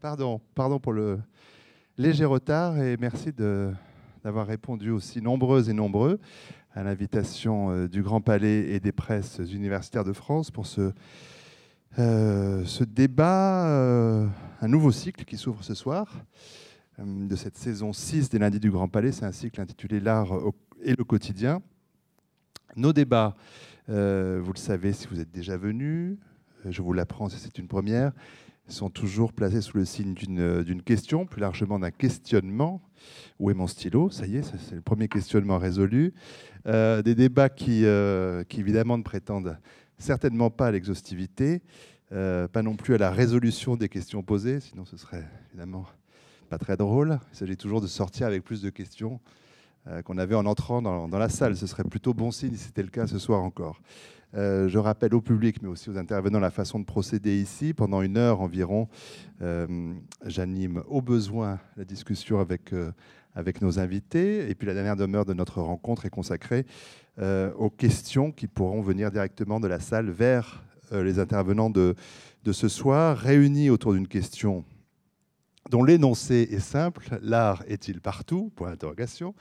Pardon, pardon pour le léger retard et merci d'avoir répondu aussi nombreuses et nombreux à l'invitation euh, du Grand Palais et des presses universitaires de France pour ce, euh, ce débat, euh, un nouveau cycle qui s'ouvre ce soir de cette saison 6 des lundis du Grand Palais. C'est un cycle intitulé L'art et le quotidien. Nos débats, vous le savez si vous êtes déjà venus, je vous l'apprends si c'est une première, sont toujours placés sous le signe d'une question, plus largement d'un questionnement. Où est mon stylo? Ça y est, c'est le premier questionnement résolu. Euh, des débats qui, euh, qui, évidemment, ne prétendent certainement pas à l'exhaustivité, euh, pas non plus à la résolution des questions posées, sinon ce serait évidemment pas très drôle. Il s'agit toujours de sortir avec plus de questions qu'on avait en entrant dans, dans, la salle. Ce serait plutôt bon signe si c'était le cas ce soir encore. Euh, je rappelle au public, mais aussi aux intervenants, la façon de procéder ici. Pendant une heure environ, euh, j'anime au besoin la discussion avec, euh, avec nos invités. Et puis la dernière demeure de notre rencontre est consacrée aux questions qui pourront venir directement de la salle vers les intervenants de, de ce soir, réunis autour d'une question dont l'énoncé est simple. L'art est-il partout? Point d'interrogation.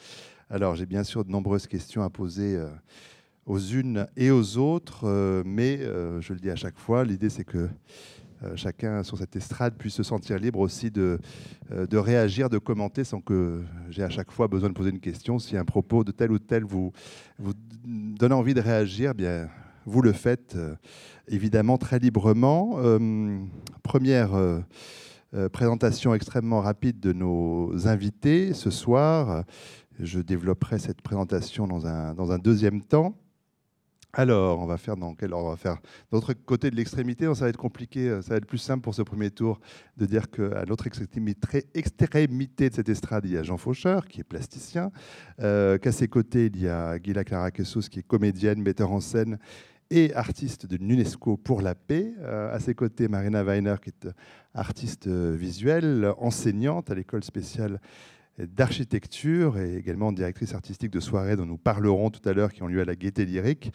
Alors j'ai bien sûr de nombreuses questions à poser aux unes et aux autres, euh, mais euh, je le dis à chaque fois, l'idée c'est que euh, chacun sur cette estrade puisse se sentir libre aussi de, de réagir, de commenter sans que j'ai à chaque fois besoin de poser une question. Si un propos de tel ou tel vous, donne envie de réagir, eh bien, vous le faites évidemment très librement. première présentation extrêmement rapide de nos invités ce soir. Je développerai cette présentation dans un, dans un deuxième temps. Alors, on va faire dans quel ordre? On va faire l'autre côté de l'extrémité. Ça va être compliqué, euh, ça va être plus simple pour ce premier tour de dire qu'à l'autre extrémité, de cette estrade, il y a Jean Faucheur, qui est plasticien. Euh, qu'à ses côtés, il y a Gila Clara qui est comédienne, metteur en scène et artiste de l'UNESCO pour la paix. Euh, à ses côtés, Marina Weiner, qui est artiste visuelle, enseignante à l'école spéciale d'architecture et également directrice artistique de soirées dont nous parlerons tout à l'heure qui ont lieu à la Gaîté Lyrique.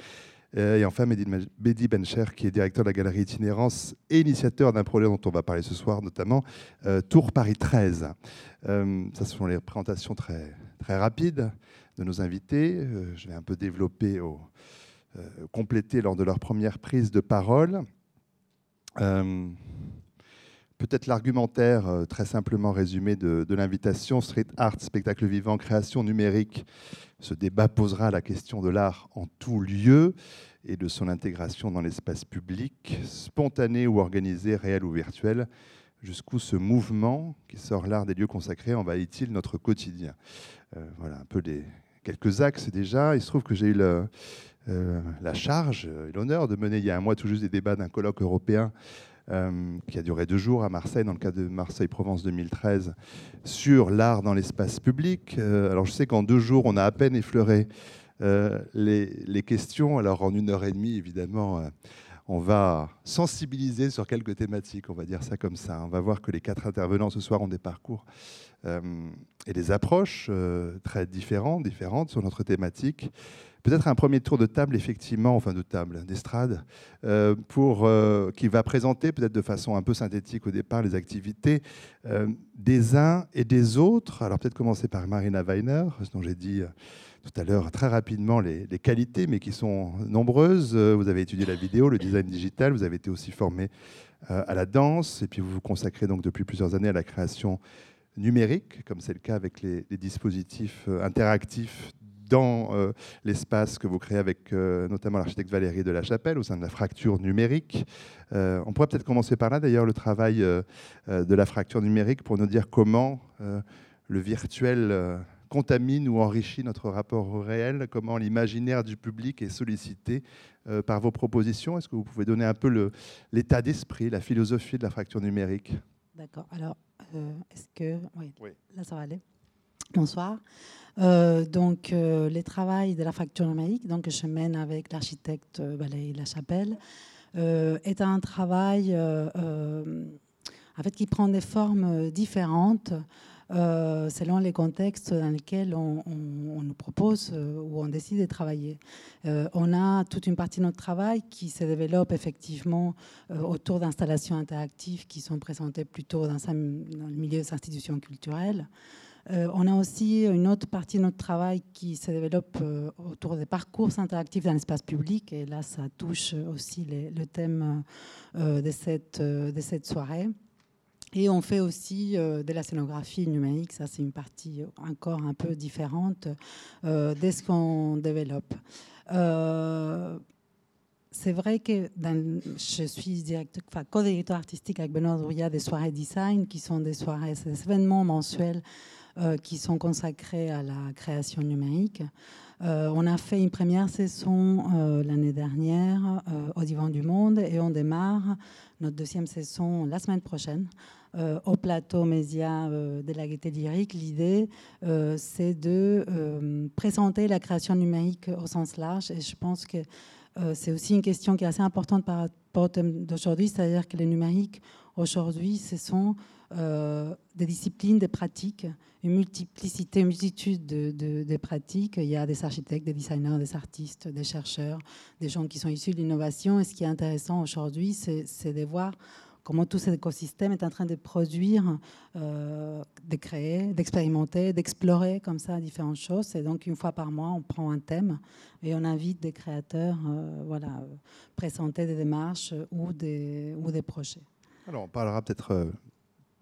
Euh, et enfin, Mehdi Bencher, qui est directeur de la galerie Itinérance et initiateur d'un projet dont on va parler ce soir, notamment euh, Tour Paris 13. Euh, ce sont les présentations très, très rapides de nos invités. je vais un peu développer, ou compléter lors de leur première prise de parole. Peut-être l'argumentaire euh, très simplement résumé de, l'invitation, street art, spectacle vivant, création numérique. Ce débat posera la question de l'art en tout lieu et de son intégration dans l'espace public, spontané ou organisé, réel ou virtuel, jusqu'où ce mouvement qui sort l'art des lieux consacrés envahit-il notre quotidien. Euh, voilà un peu les quelques axes déjà. Il se trouve que j'ai eu euh, la charge et l'honneur de mener il y a un mois tout juste des débats d'un colloque européen euh, qui a duré deux jours à Marseille, dans le cadre de Marseille-Provence 2013, sur l'art dans l'espace public. Euh, alors je sais qu'en deux jours, on a à peine effleuré euh, les, questions. Alors en une heure et demie, évidemment, on va sensibiliser sur quelques thématiques, on va dire ça comme ça. On va voir que les quatre intervenants ce soir ont des parcours et des approches très différentes, différentes sur notre thématique. Peut-être un premier tour de table, effectivement, enfin de table, d'estrade, euh, pour, euh, qui va présenter, peut-être de façon un peu synthétique au départ, les activités euh, des uns et des autres. Alors peut-être commencer par Marina Weiner, dont j'ai dit tout à l'heure très rapidement les, qualités, mais qui sont nombreuses. Vous avez étudié la vidéo, le design digital, vous avez été aussi formé à la danse, et puis vous vous consacrez donc depuis plusieurs années à la création numérique, comme c'est le cas avec les, dispositifs interactifs dans euh, l'espace que vous créez avec euh, notamment l'architecte Valérie de la Chapelle au sein de la fracture numérique. Euh, on pourrait peut-être commencer par là, d'ailleurs, le travail de la fracture numérique pour nous dire comment le virtuel contamine ou enrichit notre rapport au réel, comment l'imaginaire du public est sollicité par vos propositions. Est-ce que vous pouvez donner un peu l'état d'esprit, la philosophie de la fracture numérique? D'accord. Alors, est-ce que... Oui, oui, là, ça va aller. Bonsoir. Euh, donc, euh, les travaux de la fracture numérique, donc, je mène avec l'architecte Valérie Lachapelle est un travail en fait, qui prend des formes différentes. Euh, selon les contextes dans lesquels on, nous propose euh, ou on décide de travailler. Euh, on a toute une partie de notre travail qui se développe effectivement autour d'installations interactives qui sont présentées plutôt dans, le milieu des institutions culturelles. on a aussi une autre partie de notre travail qui se développe autour des parcours interactifs dans l'espace public. Et là, ça touche aussi le thème de cette soirée. Et on fait aussi euh, de la scénographie numérique, ça c'est une partie encore un peu différente euh, de ce qu'on développe. Euh, c'est vrai que je suis co-directeur artistique avec Benoît Drouillat des soirées design, qui sont des soirées, des événements mensuels qui sont consacrés à la création numérique. on a fait une première saison l'année dernière au Divan du Monde et on démarre notre deuxième saison la semaine prochaine euh, au plateau Mésia euh, de la Gaieté lyrique, l'idée, euh, c'est de présenter la création numérique au sens large. Et je pense que c'est aussi une question qui est assez importante par rapport au thème d'aujourd'hui, c'est-à-dire que les numériques, aujourd'hui, ce sont des disciplines, des pratiques, une multiplicité, une multitude de, de, pratiques. Il y a des architectes, des designers, des artistes, des chercheurs, des gens qui sont issus de l'innovation. Et ce qui est intéressant aujourd'hui, c'est de voir comment tout cet écosystème est en train de produire, euh, de créer, d'expérimenter, d'explorer comme ça différentes choses. Et donc, une fois par mois, on prend un thème et on invite des créateurs euh, voilà, présenter des démarches ou des, ou des projets. Alors, on parlera peut-être euh,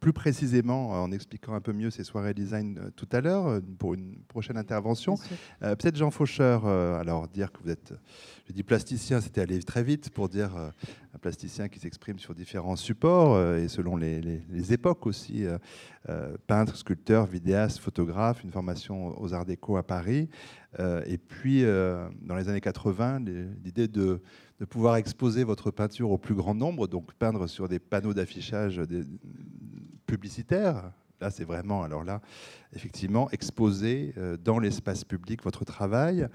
plus précisément en expliquant un peu mieux ces soirées design euh, tout à l'heure euh, pour une prochaine intervention. Euh, peut-être Jean Faucheur, alors dire que vous êtes, je dis plasticien, c'était aller très vite pour dire un plasticien qui s'exprime sur différents supports et selon les, époques aussi, peintre, sculpteur, vidéaste, photographe, une formation aux Arts Déco à Paris. et puis, dans les années 80, l'idée de de pouvoir exposer votre peinture au plus grand nombre, donc peindre sur des panneaux d'affichage publicitaires. Là, c'est vraiment, alors là, effectivement, exposer euh, dans l'espace public votre travail.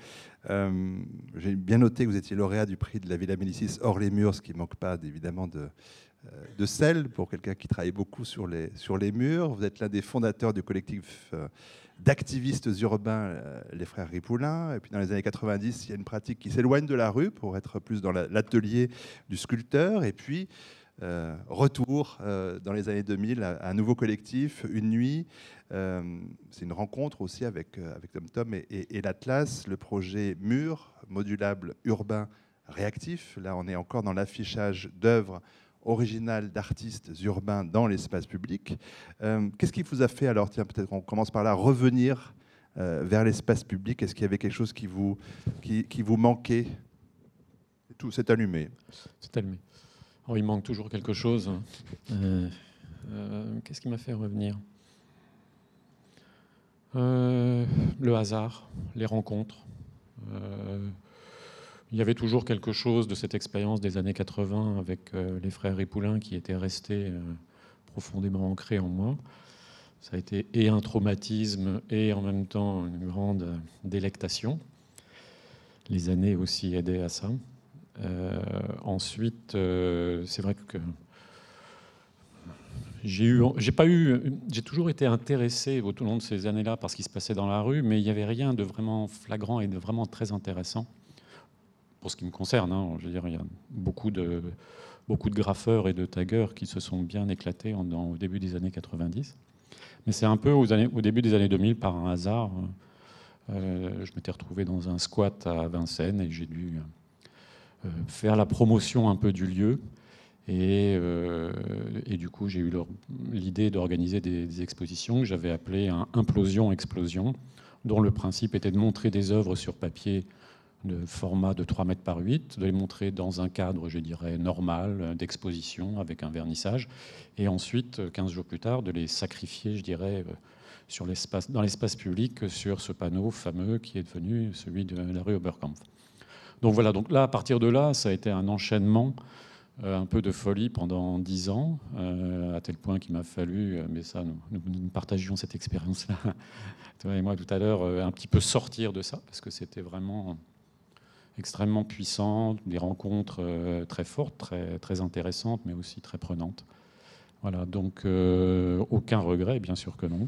Euh, j'ai bien noté que vous étiez lauréat du prix de la Villa Médicis hors les murs, ce qui ne manque pas évidemment de, euh, de sel pour quelqu'un qui travaille beaucoup sur les, sur les murs. Vous êtes l'un des fondateurs du collectif d'activistes urbains, les frères Ripoulin. Et puis dans les années 90, il y a une pratique qui s'éloigne de la rue pour être plus dans l'atelier du sculpteur. Et puis, euh, retour euh, dans les années 2000 à, un nouveau collectif, Une Nuit. C'est une rencontre aussi avec, avec Tom Tom et, l'Atlas, le projet Mur, modulable urbain réactif. Là, on est encore dans l'affichage d'œuvres original d'artistes urbains dans l'espace public. Euh, qu'est-ce qui vous a fait alors, tiens, peut-être qu'on commence par là, revenir euh, vers l'espace public? Est-ce qu'il y avait quelque chose qui vous, qui, vous manquait? Tout s'est allumé. C'est allumé. Oh, il manque toujours quelque chose. Euh, qu'est-ce qui m'a fait revenir? Le hasard, les rencontres il y avait toujours quelque chose de cette expérience des années 80 avec euh, les frères Ripoulin qui était resté euh, profondément ancré en moi. Ça a été et un traumatisme et en même temps une grande délectation. Les années aussi aidaient à ça. Euh, ensuite, c'est vrai que j'ai pas eu, j'ai toujours été intéressé au long de ces années-là par ce qui se passait dans la rue, mais il n'y avait rien de vraiment flagrant et de vraiment très intéressant pour ce qui me concerne. Hein, je veux dire, il y a beaucoup de, graffeurs et de taggers qui se sont bien éclatés au début des années 90. Mais c'est un peu au début des années 2000, par un hasard, euh, je m'étais retrouvé dans un squat à Vincennes et j'ai dû euh, faire la promotion un peu du lieu. Et, euh, du coup, j'ai eu l'idée d'organiser des, des, expositions que j'avais appelées un Implosion-Explosion, dont le principe était de montrer des œuvres sur papier de format de 3 mètres par 8, de les montrer dans un cadre, je dirais, normal d'exposition avec un vernissage, et ensuite, 15 jours plus tard, de les sacrifier, je dirais, euh, sur dans l'espace public sur ce panneau fameux qui est devenu celui de la rue Oberkampf. Donc voilà, donc là, à partir de là, ça a été un enchaînement euh, un peu de folie pendant dix ans, euh, à tel point qu'il m'a fallu, mais ça, nous, nous partagions cette expérience-là, toi et moi tout à l'heure, un petit peu sortir de ça, parce que c'était vraiment extrêmement puissantes, des rencontres très fortes, très intéressantes, mais aussi très prenantes. Voilà, donc aucun regret, bien sûr que non.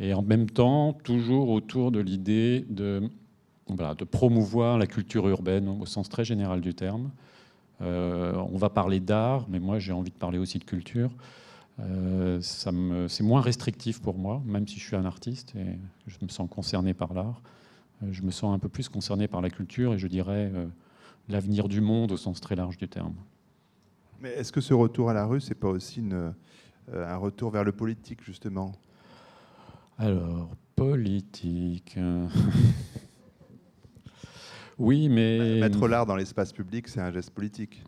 Et en même temps, toujours autour de l'idée de, de promouvoir la culture urbaine au sens très général du terme. on va parler d'art, mais moi j'ai envie de parler aussi de culture. Euh, c'est moins restrictif pour moi, même si je suis un artiste et je me sens concerné par l'art. Euh, je me sens un peu plus concerné par la culture et je dirais euh, l'avenir du monde au sens très large du terme. Mais est-ce que ce retour à la rue, c'est pas aussi un retour vers le politique, justement? Alors, politique. oui, mais. Mettre l'art dans l'espace public, c'est un geste politique.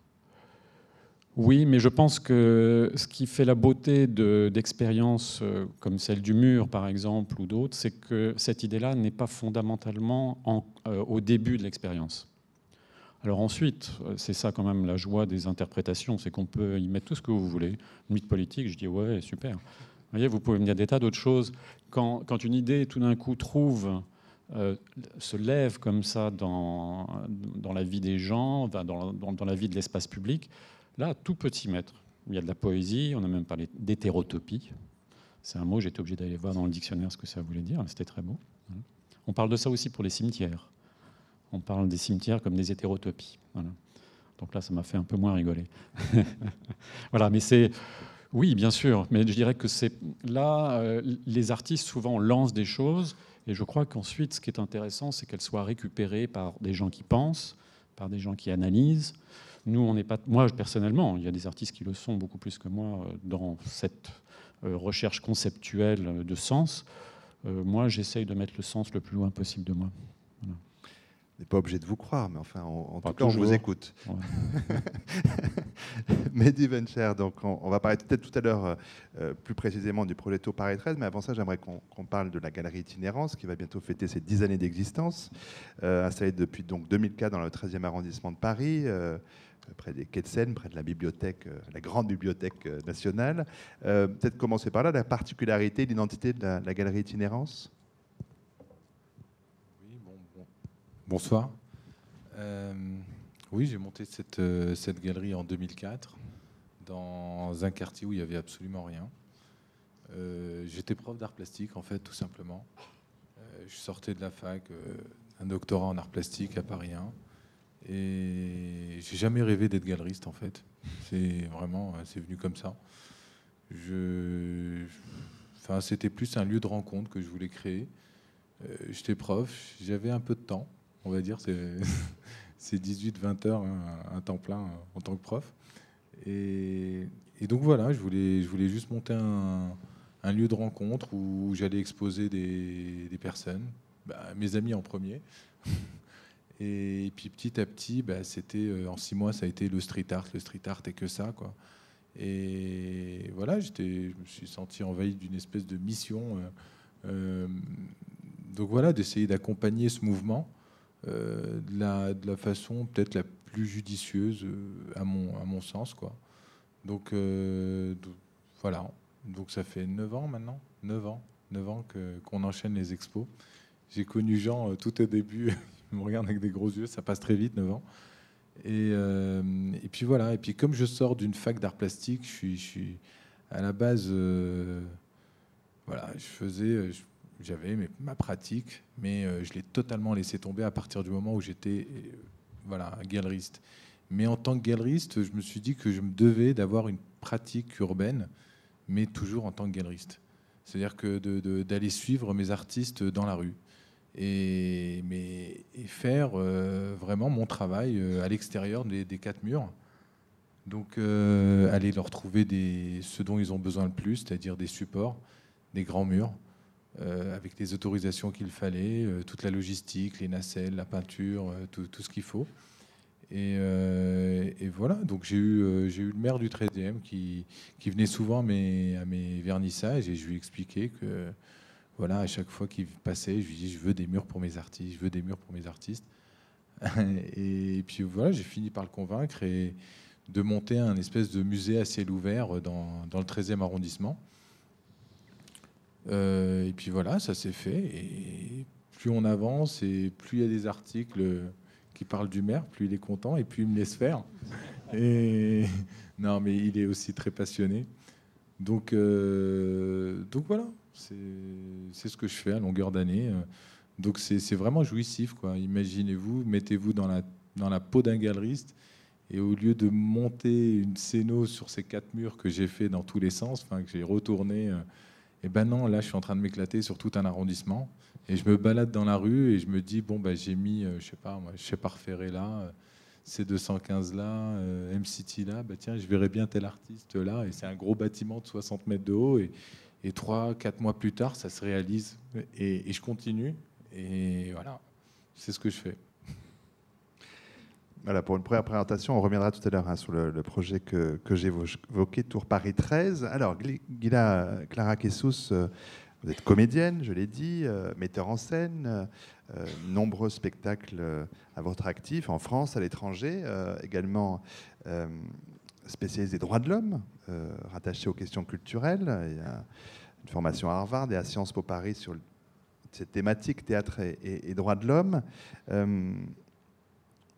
Oui, mais je pense que ce qui fait la beauté d'expériences euh, comme celle du mur, par exemple, ou d'autres, c'est que cette idée-là n'est pas fondamentalement euh, au début de l'expérience. Alors ensuite, euh, c'est ça quand même la joie des interprétations, c'est qu'on peut y mettre tout ce que vous voulez. Une mythe politique, je dis ouais, super. Vous voyez, vous pouvez me dire des tas d'autres choses. Quand, une idée, tout d'un coup, trouve se lève comme ça dans, dans la vie des gens, dans, dans la vie de l'espace public, Là, tout peut s'y mettre. Il y a de la poésie, on a même parlé d'hétérotopie. C'est un mot, j'étais obligé d'aller voir dans le dictionnaire ce que ça voulait dire, c'était très beau. On parle de ça aussi pour les cimetières. On parle des cimetières comme des hétérotopies. Donc là, ça m'a fait un peu moins rigoler. voilà, mais c'est. Oui, bien sûr, mais je dirais que c'est là, euh, les artistes souvent lancent des choses, et je crois qu'ensuite, ce qui est intéressant, c'est qu'elles soient récupérées par des gens qui pensent, par des gens qui analysent, nous, on n'est pas. Moi, personnellement, il y a des artistes qui le sont beaucoup plus que moi euh, dans cette euh, recherche conceptuelle de sens. Euh, moi, j'essaye de mettre le sens le plus loin possible de moi. Voilà. N'est pas obligé de vous croire, mais enfin, en, tout cas, on vous écoute. Mehdi Vencher, donc on, va parler peut-être tout à l'heure plus précisément du projet Taux Paris 13, mais avant ça, j'aimerais qu'on parle de la galerie Itinérance, qui va bientôt fêter ses 10 années d'existence, installée depuis donc 2004 dans le 13e arrondissement de Paris près des quais de Seine, près de la bibliothèque, euh, la grande bibliothèque euh, nationale. Euh, peut-être commencer par là, la particularité, l'identité de la, galerie itinérance Oui, bon, bonsoir. oui, j'ai monté cette, cette, galerie en 2004 dans un quartier où il n'y avait absolument rien. J'étais prof d'art plastique, en fait, tout simplement. je sortais de la fac, un doctorat en art plastique à Paris 1. Et j'ai jamais rêvé d'être galeriste en fait. C'est vraiment, c'est venu comme ça. C'était plus un lieu de rencontre que je voulais créer. Euh, j'étais prof, j'avais un peu de temps, on va dire, c'est 18-20 heures, hein, un temps plein en tant que prof. Et, donc voilà, je voulais, je voulais juste monter un, lieu de rencontre où j'allais exposer des, personnes, bah, mes amis en premier. Et puis petit à petit, bah, c'était euh, en six mois, ça a été le street art. Le street art et que ça, quoi. Et voilà, je me suis senti envahi d'une espèce de mission. Euh, euh, donc voilà, d'essayer d'accompagner ce mouvement de, la, de la façon peut-être la plus judicieuse à mon, à mon sens, quoi. Donc, voilà. Donc ça fait 9 ans maintenant, 9 ans, 9 ans qu'on enchaîne les expos. J'ai connu Jean tout au début me regarde avec des gros yeux, ça passe très vite, 9 ans. Et, euh, et puis voilà, et puis comme je sors d'une fac d'art plastique, je suis, à la base, euh, voilà, je faisais, j'avais ma pratique, mais euh, je l'ai totalement laissé tomber à partir du moment où j'étais, voilà, galeriste. Mais en tant que galeriste, je me suis dit que je me devais d'avoir une pratique urbaine, mais toujours en tant que galeriste. C'est-à-dire que d'aller suivre mes artistes dans la rue et, faire euh, vraiment mon travail euh, à l'extérieur des, quatre murs. Donc euh, aller leur trouver ce dont ils ont besoin le plus, c'est-à-dire des supports, des grands murs, avec les autorisations qu'il fallait, toute la logistique, les nacelles, la peinture, tout, tout ce qu'il faut. Et, voilà, donc j'ai eu, le maire du 13e qui, venait souvent à mes, vernissages et je lui expliquais que voilà, à chaque fois qu'il passait, je lui dis je veux des murs pour mes artistes, je veux des murs pour mes artistes. et puis voilà, j'ai fini par le convaincre et de monter un espèce de musée à ciel ouvert dans le 13e arrondissement. Euh, et puis voilà, ça s'est fait. Et plus on avance et plus il y a des articles qui parle du maire, plus il est content et plus il me laisse faire. Et non, mais il est aussi très passionné. Donc, euh, donc voilà, c'est ce que je fais à longueur d'année. Donc c'est vraiment jouissif. quoi. Imaginez-vous, mettez-vous dans la, dans la peau d'un galeriste et au lieu de monter une scéno sur ces quatre murs que j'ai fait dans tous les sens, enfin que j'ai retourné, et euh, eh ben non, là je suis en train de m'éclater sur tout un arrondissement. Et je me balade dans la rue et je me dis bon bah j'ai mis, euh, je sais pas, moi, pas refaire là, euh, C215 là, M-City là, bah tiens je verrais bien tel artiste là. Et c'est un gros bâtiment de 60 mètres de haut et, et 3 quatre mois plus tard ça se réalise et, et je continue et voilà, c'est ce que je fais. Voilà, pour une première présentation, on reviendra tout à l'heure hein, sur le, projet que, que évoqué, Tour Paris 13. Alors, Gila Clara Kessous, euh, vous êtes comédienne, je l'ai dit, euh, metteur en scène, euh, nombreux spectacles à votre actif en France, à l'étranger, également spécialisé droits de l'homme, rattaché aux questions culturelles. Il y a une formation à Harvard et à Sciences Po Paris sur cette thématique théâtre et, et droits de l'homme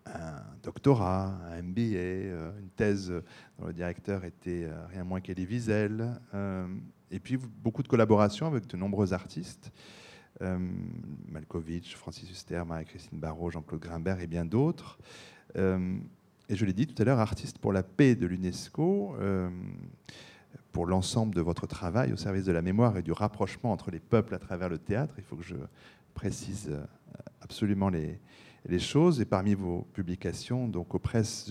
un doctorat, un MBA, euh, une thèse dont le directeur était euh, rien moins qu'Elie Wiesel, euh, et puis beaucoup de collaborations avec de nombreux artistes, Malkovich, Francis Huster, Marie-Christine Barrault, Jean-Claude Grimbert et bien d'autres. et je l'ai dit tout à l'heure, artiste pour la paix de l'UNESCO, pour l'ensemble de votre travail au service de la mémoire et du rapprochement entre les peuples à travers le théâtre. Il faut que je précise absolument les, les choses. Et parmi vos publications, donc aux presses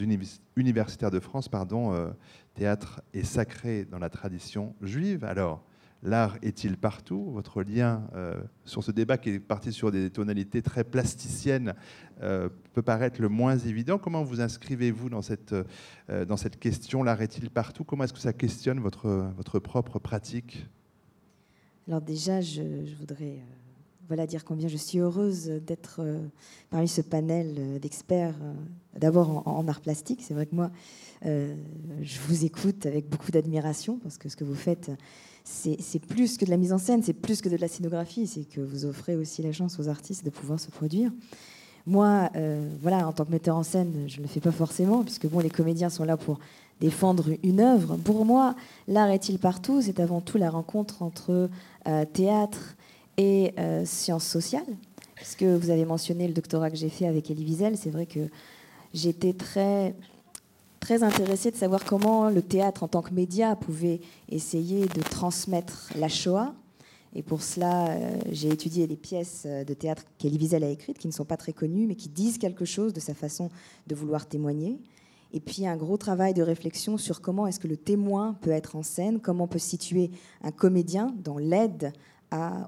universitaires de France, pardon, euh, théâtre est sacré dans la tradition juive. Alors, l'art est-il partout? Votre lien euh, sur ce débat qui est parti sur des tonalités très plasticiennes euh, peut paraître le moins évident. Comment vous inscrivez-vous dans cette, dans cette question? L'art est-il partout? Comment est-ce que ça questionne votre, votre propre pratique? Alors déjà, je voudrais voilà dire combien je suis heureuse d'être euh, parmi ce panel euh, d'experts, euh, d'abord en, art plastique. C'est vrai que moi, je vous écoute avec beaucoup d'admiration parce que ce que vous faites, c'est plus que de la mise en scène, c'est plus que de la scénographie, c'est que vous offrez aussi la chance aux artistes de pouvoir se produire. Moi, voilà, en tant que metteur en scène, je ne le fais pas forcément, puisque bon, les comédiens sont là pour défendre une œuvre. Pour moi, l'art est-il partout? C'est avant tout la rencontre entre théâtre, et euh, sciences sociales, parce que vous avez mentionné le doctorat que j'ai fait avec Elie Wiesel. C'est vrai que j'étais très, très intéressée de savoir comment le théâtre en tant que média pouvait essayer de transmettre la Shoah. Et pour cela, euh, j'ai étudié les pièces de théâtre qu'Elie Wiesel a écrites, qui ne sont pas très connues, mais qui disent quelque chose de sa façon de vouloir témoigner. Et puis un gros travail de réflexion sur comment est-ce que le témoin peut être en scène, comment on peut situer un comédien dans l'aide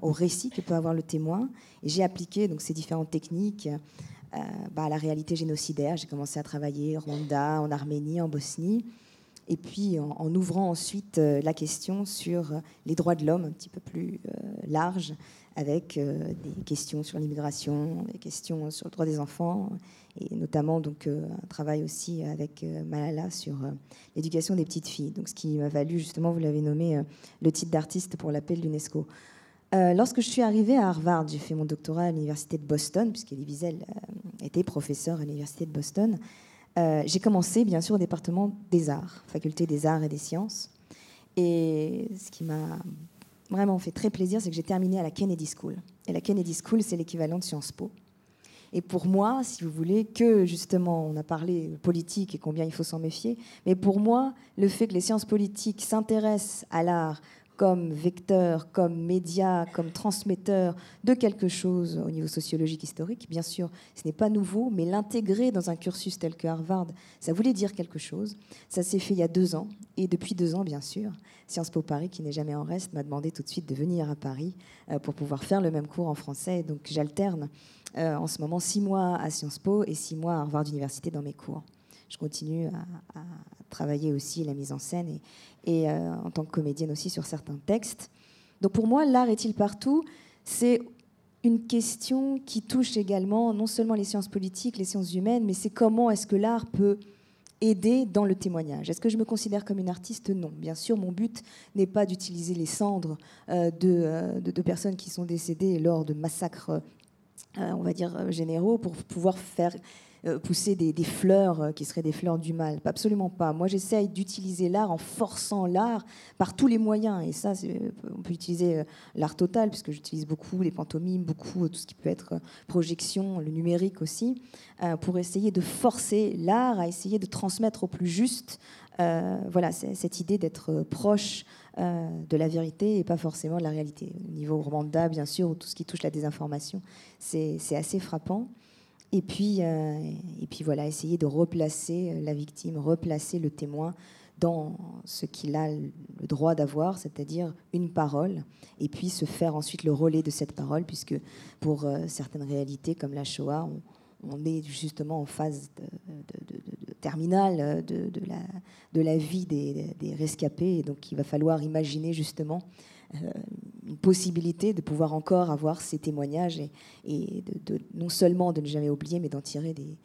au récit que peut avoir le témoin. J'ai appliqué donc, ces différentes techniques euh, bah, à la réalité génocidaire. J'ai commencé à travailler au Rwanda, en Arménie, en Bosnie. Et puis en, ouvrant ensuite euh, la question sur les droits de l'homme un petit peu plus euh, large, avec des questions sur l'immigration, des questions sur le droit des enfants, et notamment donc un travail aussi avec Malala sur l'éducation des petites filles. Donc ce qui m'a valu justement, vous l'avez nommé, le titre d'artiste pour l'appel de l'UNESCO. Euh, lorsque je suis arrivée à Harvard, j'ai fait mon doctorat à l'université de Boston, puisqu'Elie Wiesel euh, était professeur à l'université de Boston. Euh, j'ai commencé, bien sûr, au département des arts, faculté des arts et des sciences. Et ce qui m'a vraiment fait très plaisir, c'est que j'ai terminé à la Kennedy School. Et la Kennedy School, c'est l'équivalent de Sciences Po. Et pour moi, si vous voulez, que justement, on a parlé politique et combien il faut s'en méfier, mais pour moi, le fait que les sciences politiques s'intéressent à l'art, comme vecteur, comme média, comme transmetteur de quelque chose au niveau sociologique historique. Bien sûr, ce n'est pas nouveau, mais l'intégrer dans un cursus tel que Harvard, ça voulait dire quelque chose. Ça s'est fait il y a deux ans, et depuis deux ans, bien sûr, Sciences Po Paris, qui n'est jamais en reste, m'a demandé tout de suite de venir à Paris euh, pour pouvoir faire le même cours en français. Donc j'alterne euh, en ce moment six mois à Sciences Po et six mois à Harvard Université dans mes cours. Je continue à, à travailler aussi la mise en scène et, et euh, en tant que comédienne aussi sur certains textes. Donc pour moi, l'art est-il partout? C'est une question qui touche également non seulement les sciences politiques, les sciences humaines, mais c'est comment est-ce que l'art peut aider dans le témoignage? Est-ce que je me considère comme une artiste? Non. Bien sûr, mon but n'est pas d'utiliser les cendres euh, euh, de, personnes qui sont décédées lors de massacres, on va dire, généraux pour pouvoir faire pousser des, fleurs euh, qui seraient des fleurs du mal. Absolument pas. Moi, j'essaye d'utiliser l'art en forçant l'art par tous les moyens. Et ça, on peut utiliser l'art total, puisque j'utilise beaucoup les pantomimes, beaucoup tout ce qui peut être projection, le numérique aussi, pour essayer de forcer l'art à essayer de transmettre au plus juste voilà, cette idée d'être proche de la vérité et pas forcément de la réalité. Au niveau Rwanda, bien sûr, ou tout ce qui touche la désinformation, c'est assez frappant. Et puis, euh, et puis voilà, essayer de replacer la victime, replacer le témoin dans ce qu'il a le droit d'avoir, c'est-à-dire une parole, et puis se faire ensuite le relais de cette parole, puisque pour euh, certaines réalités comme la Shoah, on, est justement en phase de, terminale de, la, vie des, des rescapés, et donc il va falloir imaginer justement euh, une possibilité de pouvoir encore avoir ces témoignages et, de, non seulement de ne jamais oublier, mais d'en tirer des,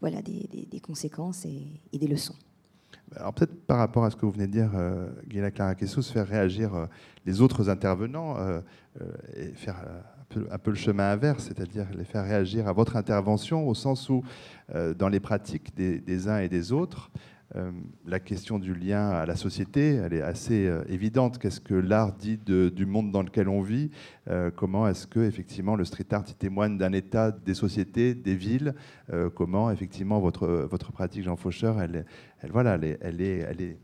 voilà, des, conséquences et, des leçons. Alors peut-être par rapport à ce que vous venez de dire, euh, Guilla faire réagir euh, les autres intervenants euh, et faire un peu, le chemin inverse, c'est-à-dire les faire réagir à votre intervention au sens où, dans les pratiques des uns et des autres, euh, la question du lien à la société, elle est assez euh, évidente. Qu'est-ce que l'art dit du monde dans lequel on vit? Euh, Comment est-ce que effectivement le street art témoigne d'un état des sociétés, des villes? Comment effectivement votre votre pratique, Jean Faucheur, elle, voilà, elle est, elle est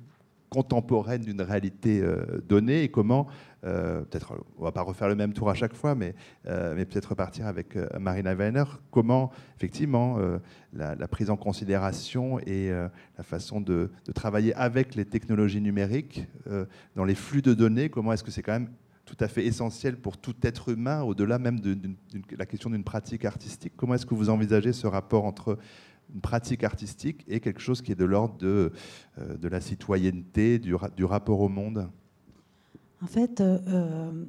contemporaine d'une réalité euh, donnée? Et comment, euh, peut-être, on va pas refaire le même tour à chaque fois, mais, euh, peut-être repartir avec Marina Weiner, comment, effectivement, la, prise en considération et la façon de, travailler avec les technologies numériques dans les flux de données, comment est-ce que c'est quand même tout à fait essentiel pour tout être humain, au-delà même de, la question d'une pratique artistique? Comment est-ce que vous envisagez ce rapport entre une pratique artistique et quelque chose qui est de l'ordre de, euh, la citoyenneté, du, rapport au monde? En fait, euh, euh,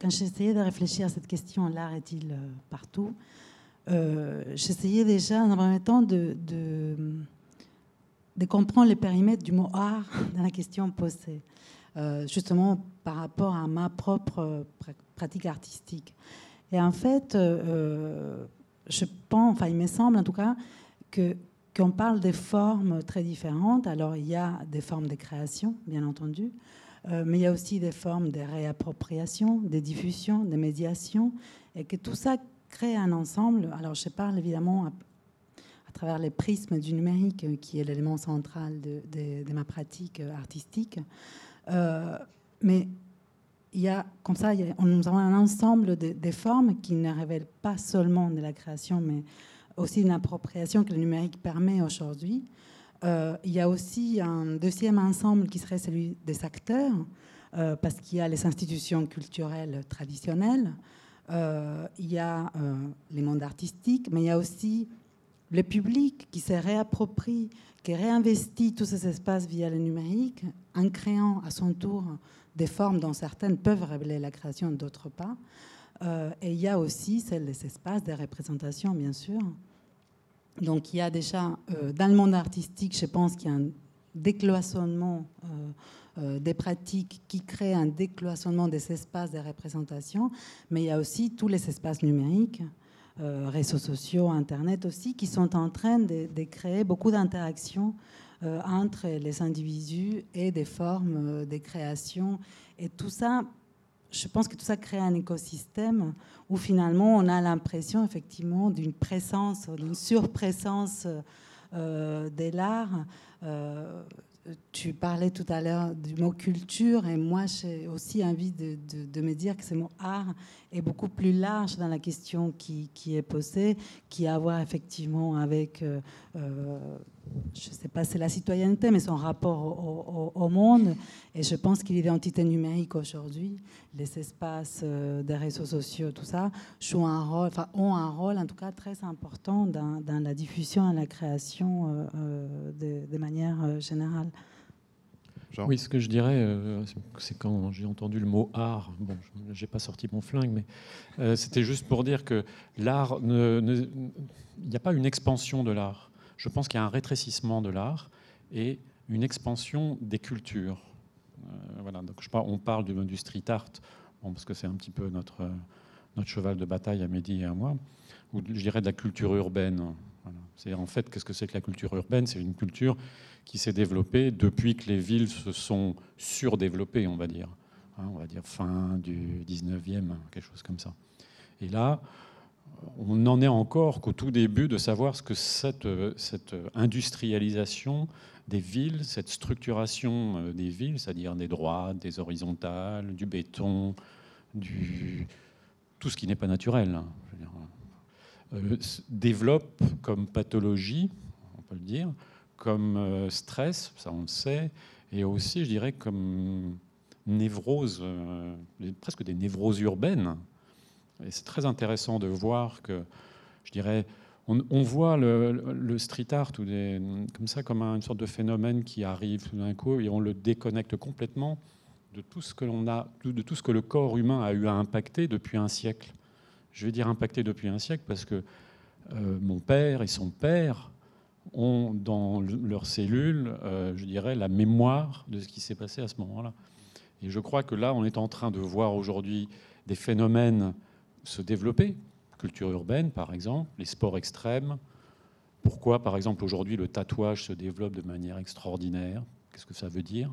quand j'essayais de réfléchir à cette question, l'art est-il partout J'essayais déjà, en même temps, de, comprendre le périmètre du mot art dans la question posée, justement par rapport à ma propre pratique artistique. Et en fait, je pense, enfin, il me semble en tout cas, qu'on parle des formes très différentes. Alors, il y a des formes de création, bien entendu, euh, mais il y a aussi des formes de réappropriation, des diffusions, des médiations, et que tout ça crée un ensemble. Alors, je parle évidemment à, travers les prismes du numérique, euh, qui est l'élément central de, ma pratique euh, artistique. mais il y a, comme ça, nous avons un ensemble de, des formes qui ne révèlent pas seulement de la création, mais aussi une appropriation que le numérique permet aujourd'hui. Euh, il y a aussi un deuxième ensemble qui serait celui des acteurs, euh, parce qu'il y a les institutions culturelles traditionnelles, euh, il y a les mondes artistiques, mais il y a aussi le public qui se réapproprie, qui réinvestit tous ces espaces via le numérique, en créant à son tour des formes dont certaines peuvent révéler la création, d'autres pas. Et il y a aussi celle des espaces des représentations, bien sûr. Donc il y a déjà, euh, dans le monde artistique, je pense qu'il y a un décloisonnement euh, des pratiques qui crée un décloisonnement des espaces des représentations, mais il y a aussi tous les espaces numériques, réseaux sociaux, Internet aussi, qui sont en train de, de créer beaucoup d'interactions entre les individus et des formes de création. Et tout ça je pense que tout ça crée un écosystème où finalement on a l'impression effectivement d'une présence, d'une surprésence euh, de l'art. Euh, tu parlais tout à l'heure du mot culture et moi j'ai aussi envie de, de, me dire que ce mot art est beaucoup plus large dans la question qui, qui est posée, qui a à voir effectivement avec euh, je ne sais pas, c'est la citoyenneté, mais son rapport au, monde. Et je pense que l'identité numérique aujourd'hui, les espaces euh, des réseaux sociaux, tout ça, jouent un rôle, enfin, ont un rôle en tout cas très important dans, la diffusion et la création euh, euh, de, manière générale. Oui, ce que je dirais, c'est quand j'ai entendu le mot art, bon, j'ai pas sorti mon flingue, mais c'était juste pour dire que l'art, il n'y a pas une expansion de l'art je pense qu'il y a un rétrécissement de l'art et une expansion des cultures. Euh, voilà, donc on parle du, street art, bon, parce que c'est un petit peu notre, cheval de bataille à Mehdi et à moi, ou je dirais de la culture urbaine. C'est en fait qu'est-ce que c'est que la culture urbaine? C'est une culture qui s'est développée depuis que les villes se sont surdéveloppées, on va dire. Hein, on va dire fin du 19e, quelque chose comme ça. Et là, on n'en est encore qu'au tout début de savoir ce que cette, cette industrialisation des villes, cette structuration euh, des villes, c'est-à-dire des droites, des horizontales, du béton, du, tout ce qui n'est pas naturel, hein, euh, développe comme pathologie, on peut le dire, comme euh, stress, ça on le sait, et aussi, je dirais, comme névrose, presque des névroses urbaines. Et c'est très intéressant de voir que, je dirais, on, voit le, street art ou comme ça comme une sorte de phénomène qui arrive tout d'un coup et on le déconnecte complètement de tout ce que l'on a, de tout ce que le corps humain a eu à impacter depuis un siècle. Je vais dire impacté depuis un siècle parce que euh, mon père et son père ont dans leurs cellules, euh, je dirais, la mémoire de ce qui s'est passé à ce moment-là. Et je crois que là, on est en train de voir aujourd'hui des phénomènes se développer culture urbaine, par exemple, les sports extrêmes. Pourquoi, par exemple, aujourd'hui, le tatouage se développe de manière extraordinaire? Qu'est-ce que ça veut dire?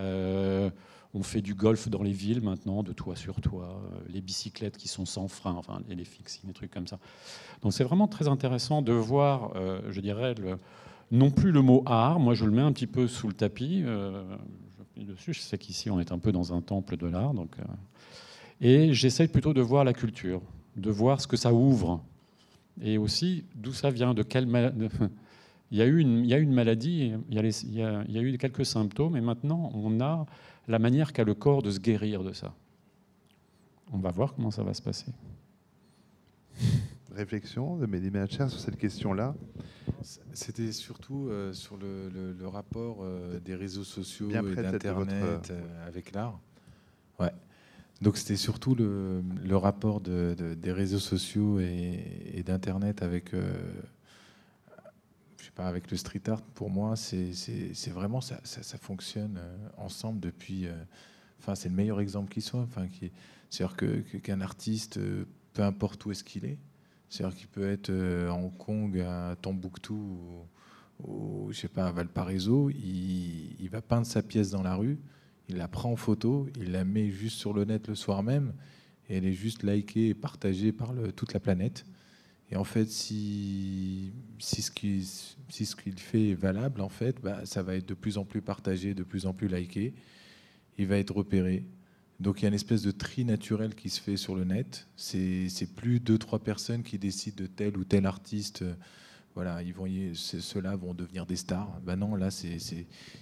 Euh, On fait du golf dans les villes maintenant, de toit sur toit, euh, les bicyclettes qui sont sans frein, enfin, et les fixings, des trucs comme ça. Donc c'est vraiment très intéressant de voir, euh, je dirais, non plus le mot art, moi je le mets un petit peu sous le tapis. je, dessus, je sais qu'ici on est un peu dans un temple de l'art, donc, et j'essaye plutôt de voir la culture de voir ce que ça ouvre. Et aussi, d'où ça vient, de quelle maladie. Il y, a eu une, maladie, il, y a, il y, a, eu quelques symptômes, et maintenant on a la manière qu'a le corps de se guérir de ça. On va voir comment ça va se passer. Réflexion de Mehdi sur cette question-là C'était surtout euh, sur le, le, rapport euh, des réseaux sociaux et d'Internet euh, avec l'art. Ouais. Donc c'était surtout le, rapport de, des réseaux sociaux et, d'Internet avec, euh, avec le street art. Pour moi, c'est vraiment ça, fonctionne euh, ensemble depuis. Euh, enfin, c'est le meilleur exemple qui soit. C'est-à-dire que qu'un artiste, peu importe où est-ce qu'il est, c'est-à-dire qu'il peut être à Hong Kong, à Tombouctou, ou, je sais à Valparaiso, il va peindre sa pièce dans la rue il la prend en photo, il la met juste sur le net le soir même, et elle est juste likée et partagée par toute la planète. Et en fait, si, si ce qu'il fait est valable, en fait, bah, ça va être de plus en plus partagé, de plus en plus liké. Il va être repéré. Donc il y a une espèce de tri naturel qui se fait sur le net. C'est plus deux, trois personnes qui décident de tel ou tel artiste. Voilà, ils vont, ceux-là vont devenir des stars. Ben non, là, c'est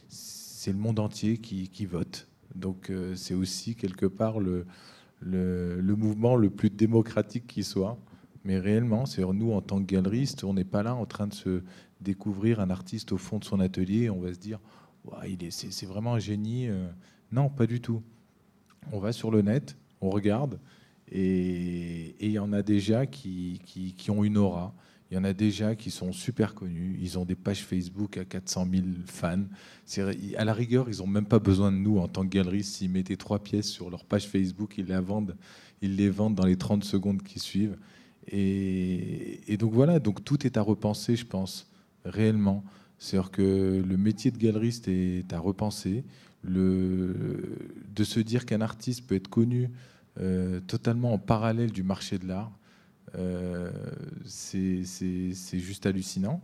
c'est le monde entier qui, vote. Donc euh, c'est aussi quelque part le, le, mouvement le plus démocratique qui soit. Mais réellement, c'est nous, en tant que galeriste, on n'est pas là en train de se découvrir un artiste au fond de son atelier. On va se dire, il est, c'est, vraiment un génie. Euh. Non, pas du tout. On va sur le net, on regarde, et il y en a déjà qui, ont une aura. Il y en a déjà qui sont super connus. Ils ont des pages Facebook à 400 000 fans. À la rigueur, ils n'ont même pas besoin de nous en tant que galeristes. S'ils mettaient trois pièces sur leur page Facebook, ils les vendent dans les 30 secondes qui suivent. Et, donc voilà, donc tout est à repenser, je pense, réellement. C'est-à-dire que le métier de galeriste est à repenser. Le, de se dire qu'un artiste peut être connu euh, totalement en parallèle du marché de l'art, euh, c'est juste hallucinant.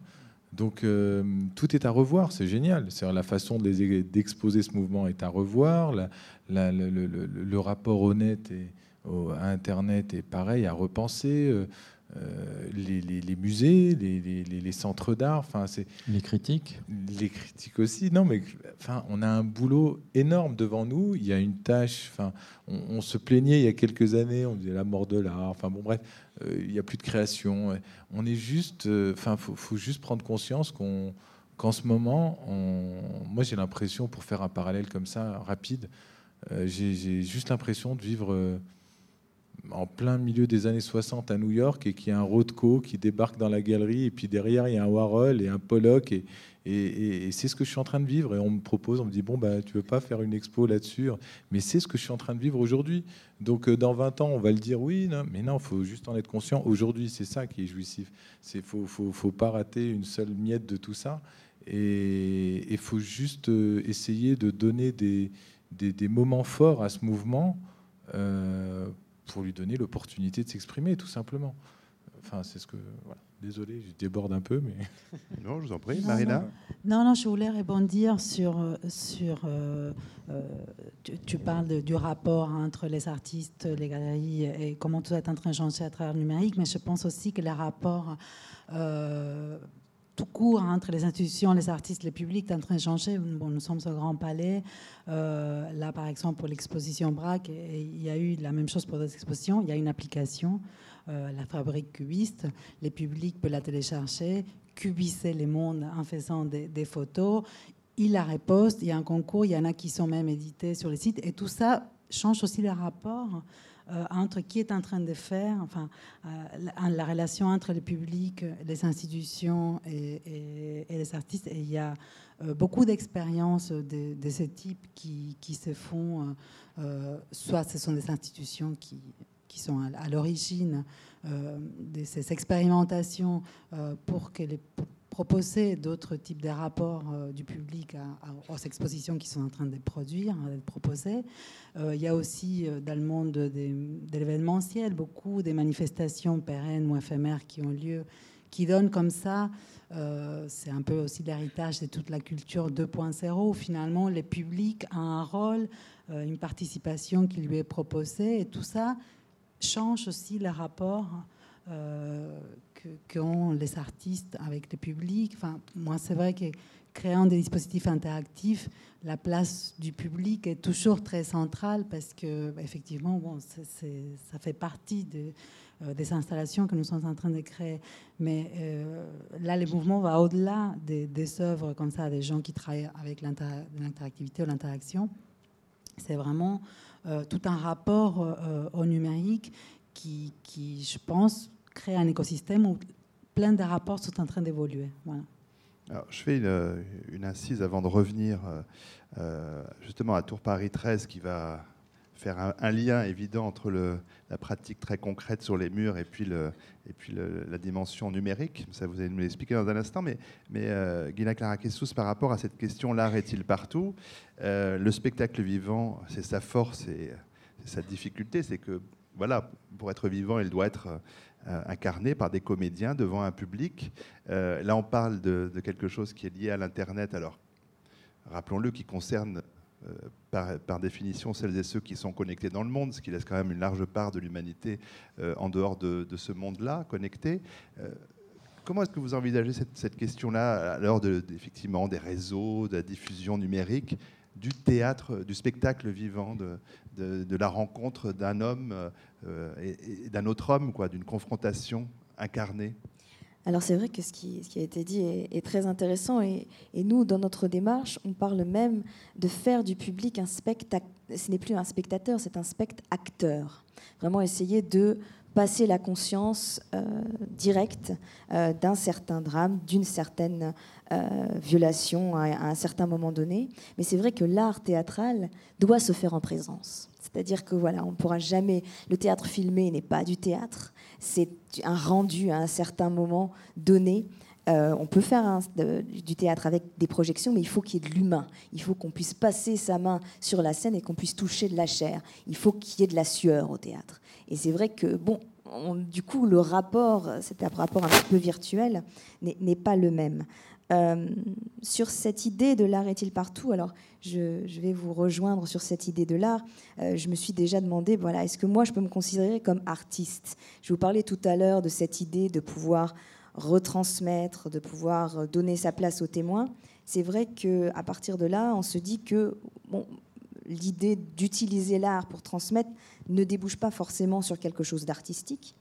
Donc euh, tout est à revoir, c'est génial. C'est la façon d'exposer ce mouvement est à revoir. le, rapport honnête et, à Internet est pareil à repenser. Euh, euh, les, musées, les, centres d'art, enfin c'est les critiques, les critiques aussi. Non, mais enfin, on a un boulot énorme devant nous. Il y a une tâche. Enfin, on, se plaignait il y a quelques années, on disait la mort de l'art. Enfin bon, bref, euh, il n'y a plus de création. On est juste, euh, enfin, faut, faut, juste prendre conscience qu'on qu'en ce moment, moi j'ai l'impression, pour faire un parallèle comme ça rapide, j'ai juste l'impression de vivre en plein milieu des années 60 à New York et qu'il y a un Rothko qui débarque dans la galerie et puis derrière il y a un Warhol et un Pollock et, c'est ce que je suis en train de vivre et on me propose, on me dit bon bah tu veux pas faire une expo là-dessus, mais c'est ce que je suis en train de vivre aujourd'hui. Donc euh, dans 20 ans on va le dire oui, mais non, faut juste en être conscient. Aujourd'hui c'est ça qui est jouissif. C'est faut, faut, pas rater une seule miette de tout ça et il faut juste euh, essayer de donner des moments forts à ce mouvement. Euh, pour lui donner l'opportunité de s'exprimer, tout simplement. Enfin, c'est ce que. Voilà. Désolé, je déborde un peu, mais. Non, je vous en prie, Marina. Non, non, je voulais rebondir sur. sur euh, euh, tu, parles du rapport entre les artistes, les galeries et comment tout est en train de changer à travers le numérique, mais je pense aussi que les rapports. Euh, tout court entre les institutions, les artistes, les publics est en train de changer. Bon, nous sommes au Grand Palais. là, par exemple, pour l'exposition BRAC, il y a eu la même chose pour d'autres expositions. Il y a une application euh, la fabrique cubiste. Les publics peuvent la télécharger, cubiser les mondes en faisant des, photos. Il la reposte, il y a un concours, il y en a qui sont même édités sur le site. Et tout ça change aussi les rapports euh, entre qui est en train de faire, enfin, euh, la, relation entre le public, les institutions et, les artistes. Et il y a beaucoup d'expériences de, ce type qui, se font, soit ce sont des institutions qui sont à, l'origine euh, de ces expérimentations euh, pour que les, proposer d'autres types de rapports euh, du public aux expositions qui sont en train de produire, d'être proposées. il y a aussi dans le monde de l'événementiel beaucoup des manifestations pérennes ou éphémères qui ont lieu, qui donnent comme ça c'est un peu aussi l'héritage de toute la culture 2.0 où finalement le public a un rôle, une participation qui lui est proposée et tout ça change aussi le rapport qu'ont les artistes avec le public. Enfin, moi, c'est vrai que créant des dispositifs interactifs, la place du public est toujours très centrale parce que, effectivement, bon, ça fait partie euh, des installations que nous sommes en train de créer. Mais euh, là, le mouvement va au-delà des, œuvres comme ça, des gens qui travaillent avec l'interactivité ou l'interaction. C'est vraiment euh, tout un rapport au numérique qui, je pense, crée un écosystème où plein de rapports sont en train d'évoluer. Alors, je fais une, incise avant de revenir euh, justement à Tour Paris 13 qui va faire un, lien évident entre la pratique très concrète sur les murs et puis, la dimension numérique. Ça, vous allez nous l'expliquer dans un instant. Mais, mais euh, Guina Claraquessus, par rapport à cette question, l'art est-il partout? Euh, Le spectacle vivant, c'est sa force et sa difficulté. C'est que, voilà, pour être vivant, il doit être euh, incarné par des comédiens devant un public. là, on parle de, quelque chose qui est lié à l'Internet. Alors, rappelons-le, qui concerne euh, par, définition celles et ceux qui sont connectés dans le monde, ce qui laisse quand même une large part de l'humanité euh, en dehors de, ce monde-là, connecté. Euh, comment est-ce que vous envisagez cette, question-là à l'heure de, effectivement des réseaux, de la diffusion numérique, du théâtre, du spectacle vivant, de la rencontre d'un homme et, et d'un autre homme, quoi, d'une confrontation incarnée alors c'est vrai que ce qui, a été dit est, très intéressant et, nous, dans notre démarche, on parle même de faire du public un spectacle. Ce n'est plus un spectateur, c'est un spectateur. Vraiment essayer de passer la conscience euh, directe euh, d'un certain drame, d'une certaine euh, violation à, un certain moment donné. Mais c'est vrai que l'art théâtral doit se faire en présence. C'est-à-dire que voilà, on ne pourra jamais. Le théâtre filmé n'est pas du théâtre c'est un rendu à un certain moment donné. Euh, on peut faire du théâtre avec des projections, mais il faut qu'il y ait de l'humain. Il faut qu'on puisse passer sa main sur la scène et qu'on puisse toucher de la chair. Il faut qu'il y ait de la sueur au théâtre. Et c'est vrai que, bon, du coup, le rapport, cet rapport un peu virtuel, n'est pas le même. Euh, sur cette idée de l'art est-il partout? Alors, je, vais vous rejoindre sur cette idée de l'art. Euh, je me suis déjà demandé, voilà, est-ce que moi je peux me considérer comme artiste? Je vous parlais tout à l'heure de cette idée de pouvoir retransmettre, de pouvoir donner sa place aux témoins. C'est vrai que à partir de là, on se dit que l'idée d'utiliser l'art pour transmettre ne débouche pas forcément sur quelque chose d'artistique.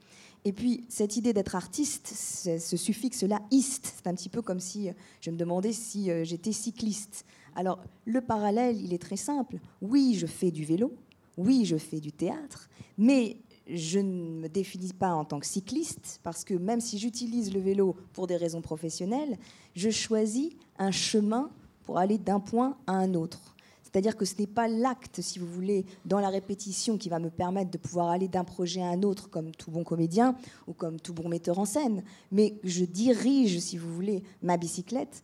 Et puis, cette idée d'être artiste, ce suffixe-là, iste, c'est un petit peu comme si euh, je me demandais si euh, j'étais cycliste. Alors, le parallèle, il est très simple. Oui, je fais du vélo, oui, je fais du théâtre, mais je ne me définis pas en tant que cycliste, parce que même si j'utilise le vélo pour des raisons professionnelles, je choisis un chemin pour aller d'un point à un autre. C'est-à-dire que ce n'est pas l'acte, si vous voulez, dans la répétition qui va me permettre de pouvoir aller d'un projet à un autre comme tout bon comédien ou comme tout bon metteur en scène, mais je dirige, si vous voulez, ma bicyclette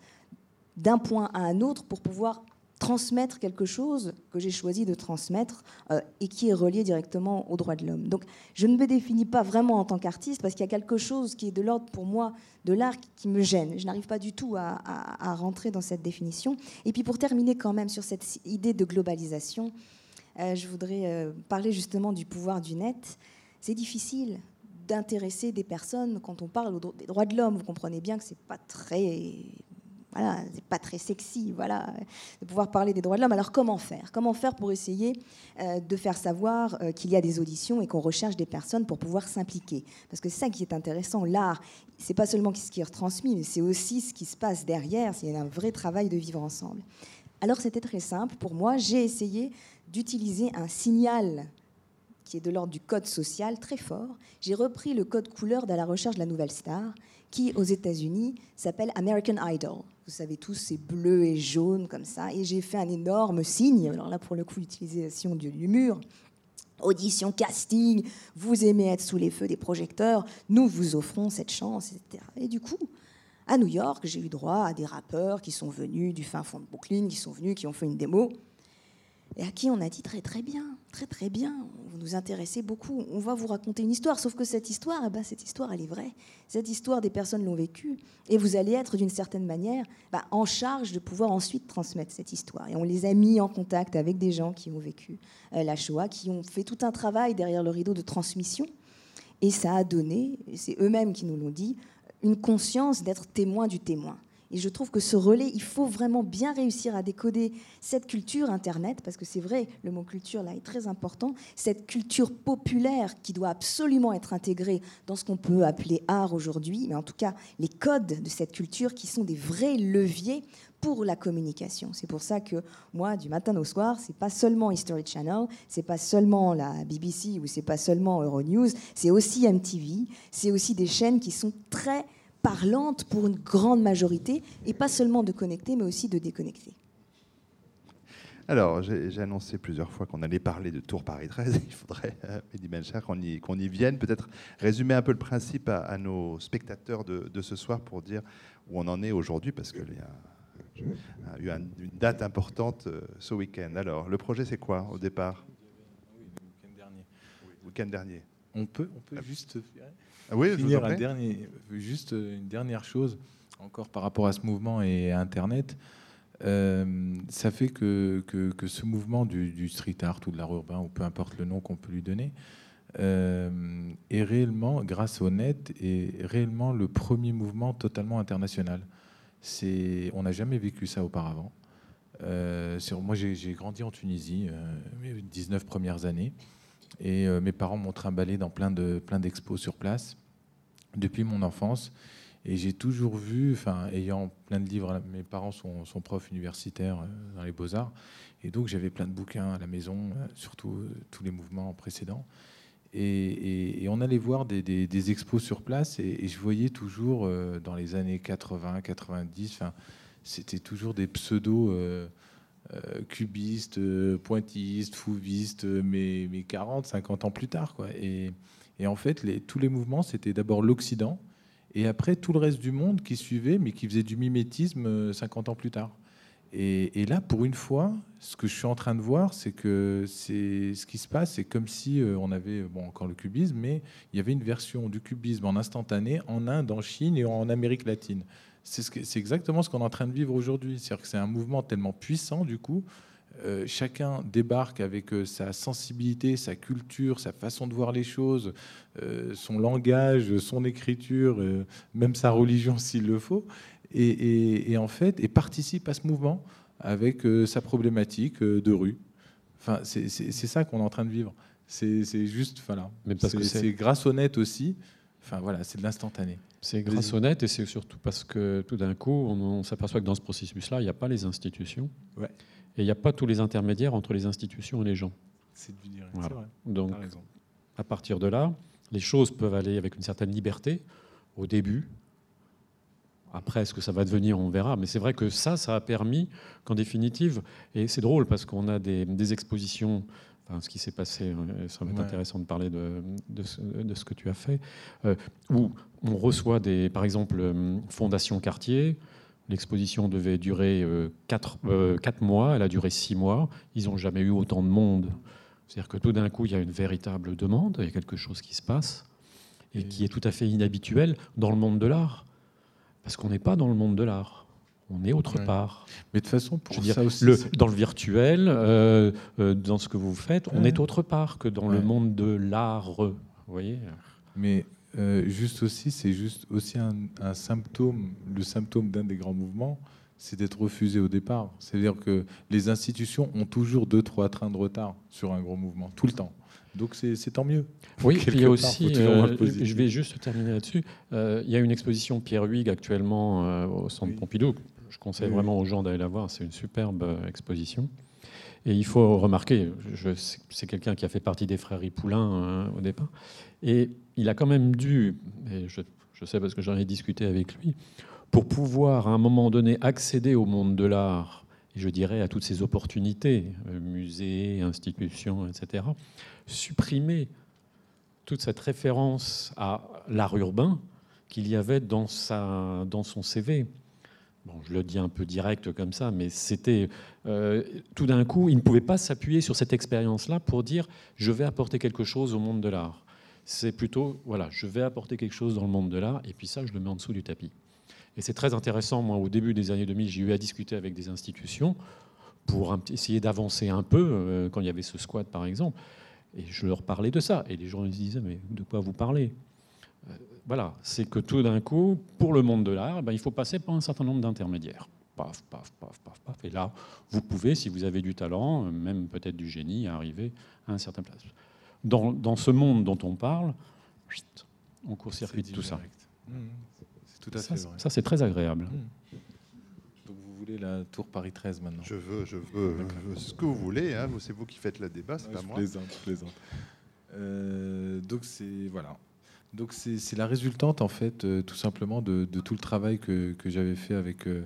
d'un point à un autre pour pouvoir transmettre quelque chose que j'ai choisi de transmettre euh, et qui est relié directement aux droits de l'homme. Donc je ne me définis pas vraiment en tant qu'artiste parce qu'il y a quelque chose qui est de l'ordre pour moi de l'art qui me gêne. Je n'arrive pas du tout à, rentrer dans cette définition. Et puis pour terminer quand même sur cette idée de globalisation, euh, je voudrais euh, parler justement du pouvoir du net. C'est difficile d'intéresser des personnes quand on parle des droits de l'homme. Vous comprenez bien que c'est pas très voilà, c'est pas très sexy, voilà, de pouvoir parler des droits de l'homme. Alors comment faire? Comment faire pour essayer euh, de faire savoir euh, qu'il y a des auditions et qu'on recherche des personnes pour pouvoir s'impliquer? Parce que c'est ça qui est intéressant. L'art, c'est pas seulement ce qui est retransmis, mais c'est aussi ce qui se passe derrière. C'est un vrai travail de vivre ensemble. Alors c'était très simple pour moi. J'ai essayé d'utiliser un signal qui est de l'ordre du code social très fort. J'ai repris le code couleur de la recherche de la nouvelle star qui, aux États-Unis, s'appelle American Idol. Vous savez tous, c'est bleu et jaune comme ça. Et j'ai fait un énorme signe. Alors là, pour le coup, l'utilisation du, mur. Audition, casting, vous aimez être sous les feux des projecteurs, nous vous offrons cette chance, etc. Et du coup, à New York, j'ai eu droit à des rappeurs qui sont venus du fin fond de Brooklyn, qui sont venus, qui ont fait une démo et à qui on a dit très très bien, très très bien, vous nous intéressez beaucoup, on va vous raconter une histoire, sauf que cette histoire, eh ben, cette histoire elle est vraie, cette histoire des personnes l'ont vécue, et vous allez être d'une certaine manière bah, en charge de pouvoir ensuite transmettre cette histoire. Et on les a mis en contact avec des gens qui ont vécu euh, la Shoah, qui ont fait tout un travail derrière le rideau de transmission, et ça a donné, c'est eux-mêmes qui nous l'ont dit, une conscience d'être témoin du témoin. Et je trouve que ce relais, il faut vraiment bien réussir à décoder cette culture Internet, parce que c'est vrai, le mot culture là est très important, cette culture populaire qui doit absolument être intégrée dans ce qu'on peut appeler art aujourd'hui, mais en tout cas les codes de cette culture qui sont des vrais leviers pour la communication. C'est pour ça que moi, du matin au soir, c'est pas seulement History Channel, c'est pas seulement la BBC ou c'est pas seulement Euronews, c'est aussi MTV, c'est aussi des chaînes qui sont très parlante pour une grande majorité, et pas seulement de connecter, mais aussi de déconnecter. Alors, j'ai annoncé plusieurs fois qu'on allait parler de Tour Paris 13. Il faudrait, euh, qu'on y, qu'on y, vienne. Peut-être résumer un peu le principe à, nos spectateurs de, ce soir pour dire où on en est aujourd'hui, parce qu'il y a, eu une date importante euh, ce week-end. Alors, le projet, c'est quoi au départ? Oui, le week-end dernier. Le week-end dernier. On peut, on peut juste ah oui, finir un dernier, juste une dernière chose, encore par rapport à ce mouvement et à Internet. Euh, ça fait que, que, ce mouvement du, street art ou de l'art urbain, ou peu importe le nom qu'on peut lui donner, euh, est réellement, grâce au net, est réellement le premier mouvement totalement international. C'est, on n'a jamais vécu ça auparavant. Euh, sur, moi, j'ai grandi en Tunisie, mes 19 premières années. Et euh, mes parents m'ont trimballé dans plein de plein d'expos sur place depuis mon enfance. Et j'ai toujours vu, enfin, ayant plein de livres, mes parents sont, sont profs universitaires euh, dans les beaux-arts, et donc j'avais plein de bouquins à la maison, euh, surtout tous les mouvements précédents. Et, on allait voir des, des, expos sur place, et, je voyais toujours dans les années 80, 90, enfin, c'était toujours des pseudos. Euh, cubiste, euh, pointilliste, fouviste, euh, mais, mais 40, 50 ans plus tard. Quoi. Et, en fait, tous les mouvements, c'était d'abord l'Occident, et après tout le reste du monde qui suivait, mais qui faisait du mimétisme 50 ans plus tard. Et, là, pour une fois, ce que je suis en train de voir, c'est que ce qui se passe, c'est comme si on avait, bon, encore le cubisme, mais il y avait une version du cubisme en instantané en Inde, en Chine et en Amérique latine c'est exactement ce qu'on est en train de vivre aujourd'hui. C'est-à-dire que c'est un mouvement tellement puissant, du coup, euh, chacun débarque avec euh, sa sensibilité, sa culture, sa façon de voir les choses, euh, son langage, son écriture, même sa religion s'il le faut, et, en fait, et participe à ce mouvement avec sa problématique de rue. Enfin, c'est ça qu'on est en train de vivre. C'est juste, voilà. C'est grâce au net aussi. Enfin voilà, c'est de l'instantané. C'est grâce au net et c'est surtout parce que tout d'un coup, on, s'aperçoit que dans ce processus-là, il n'y a pas les institutions et il n'y a pas tous les intermédiaires entre les institutions et les gens. C'est du direct. Donc, à partir de là, les choses peuvent aller avec une certaine liberté au début. Après, ce que ça va devenir, on verra. Mais c'est vrai que ça, ça a permis qu'en définitive, et c'est drôle parce qu'on a des, expositions, ce qui s'est passé, euh, ça va être intéressant de parler de, de, ce, que tu as fait, euh, où on reçoit des, par exemple, euh, Fondation Cartier. L'exposition devait durer 4, mois, elle a duré 6 mois. Ils n'ont jamais eu autant de monde. C'est-à-dire que tout d'un coup, il y a une véritable demande, il y a quelque chose qui se passe, et qui est tout à fait inhabituel dans le monde de l'art. Parce qu'on n'est pas dans le monde de l'art. On est autre part. Mais de toute façon, pour dire, aussi, dans le virtuel, euh, euh, dans ce que vous faites, on est autre part que dans le monde de l'art. Vous voyez Mais euh, juste aussi, c'est juste aussi un, symptôme, le symptôme d'un des grands mouvements, c'est d'être refusé au départ. C'est-à-dire que les institutions ont toujours deux, trois trains de retard sur un gros mouvement, tout le temps. Donc c'est tant mieux. Oui, il y a aussi, euh, je vais juste terminer là-dessus, euh, il y a une exposition Pierre Huyghe actuellement euh, au Centre Pompidou. Je conseille vraiment aux gens d'aller la voir, c'est une superbe exposition. Et il faut remarquer, c'est quelqu'un qui a fait partie des frères Ripoulin au départ, et il a quand même dû, et je, je sais parce que j'en ai discuté avec lui, pour pouvoir à un moment donné accéder au monde de l'art, et je dirais à toutes ces opportunités, musées, institutions, etc., supprimer toute cette référence à l'art urbain qu'il y avait dans, sa, dans son CV. Bon, je le dis un peu direct comme ça, mais c'était euh, tout d'un coup, il ne pouvait pas s'appuyer sur cette expérience-là pour dire je vais apporter quelque chose au monde de l'art. C'est plutôt voilà, je vais apporter quelque chose dans le monde de l'art, et puis ça, je le mets en dessous du tapis. Et c'est très intéressant. Moi, au début des années 2000, j'ai eu à discuter avec des institutions pour essayer d'avancer un peu euh, quand il y avait ce squat, par exemple. Et je leur parlais de ça. Et les gens me disaient, mais de quoi vous parlez? Euh, Voilà, c'est que tout d'un coup, pour le monde de l'art, ben, il faut passer par un certain nombre d'intermédiaires. Paf, paf, paf, paf, paf. Et là, vous pouvez, si vous avez du talent, même peut-être du génie, arriver à un certain place. Dans, dans ce monde dont on parle, on court-circuite tout ça. Mmh. C'est tout à fait ça, vrai. Ça, c'est très agréable. Mmh voulez la tour Paris 13 maintenant? Je veux, je veux, ce que vous voulez. Hein. C'est vous qui faites le débat, c'est pas je moi. Plaisante, je plaisante. Euh, donc c'est voilà. Donc c'est la résultante en fait, euh, tout simplement de, tout le travail que, j'avais fait avec euh,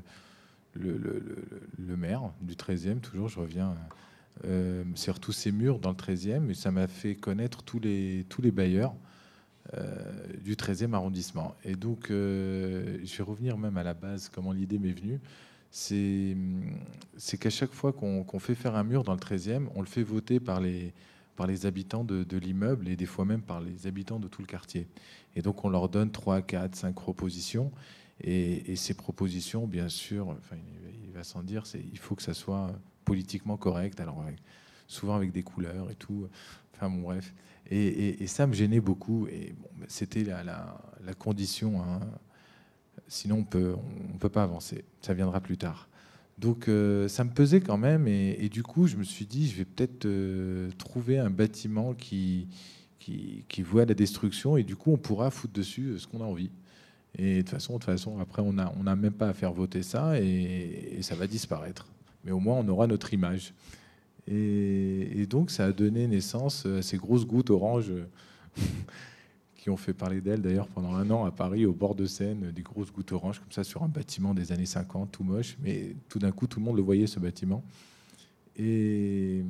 le, maire du 13e. Toujours, je reviens sur tous ces murs dans le 13e, et ça m'a fait connaître tous les tous les bailleurs. du 13e arrondissement. Et donc, je vais revenir même à la base, comment l'idée m'est venue c'est qu'à chaque fois qu'on fait faire un mur dans le 13e, on le fait voter par les, par les habitants de, l'immeuble et des fois même par les habitants de tout le quartier. Et donc on leur donne 3, 4, 5 propositions. Et, ces propositions, bien sûr, enfin, il va sans dire, il faut que ça soit politiquement correct. Alors souvent avec des couleurs et tout. Enfin bon, bref. Et, ça me gênait beaucoup. Et bon, c'était la, condition. Hein, Sinon, on peut, ne peut pas avancer. Ça viendra plus tard. Donc, euh, ça me pesait quand même. Et, du coup, je me suis dit, je vais peut-être euh, trouver un bâtiment qui, qui, voit la destruction. Et du coup, on pourra foutre dessus euh, ce qu'on a envie. Et de toute façon, de façon après, on n'a on a même pas à faire voter ça. Et, ça va disparaître. Mais au moins, on aura notre image. Et donc, ça a donné naissance à ces grosses gouttes oranges ont fait parler d'elle d'ailleurs pendant un an à Paris, au bord de Seine, des grosses gouttes oranges comme ça sur un bâtiment des années 50, tout moche, mais tout d'un coup tout le monde le voyait ce bâtiment. Et,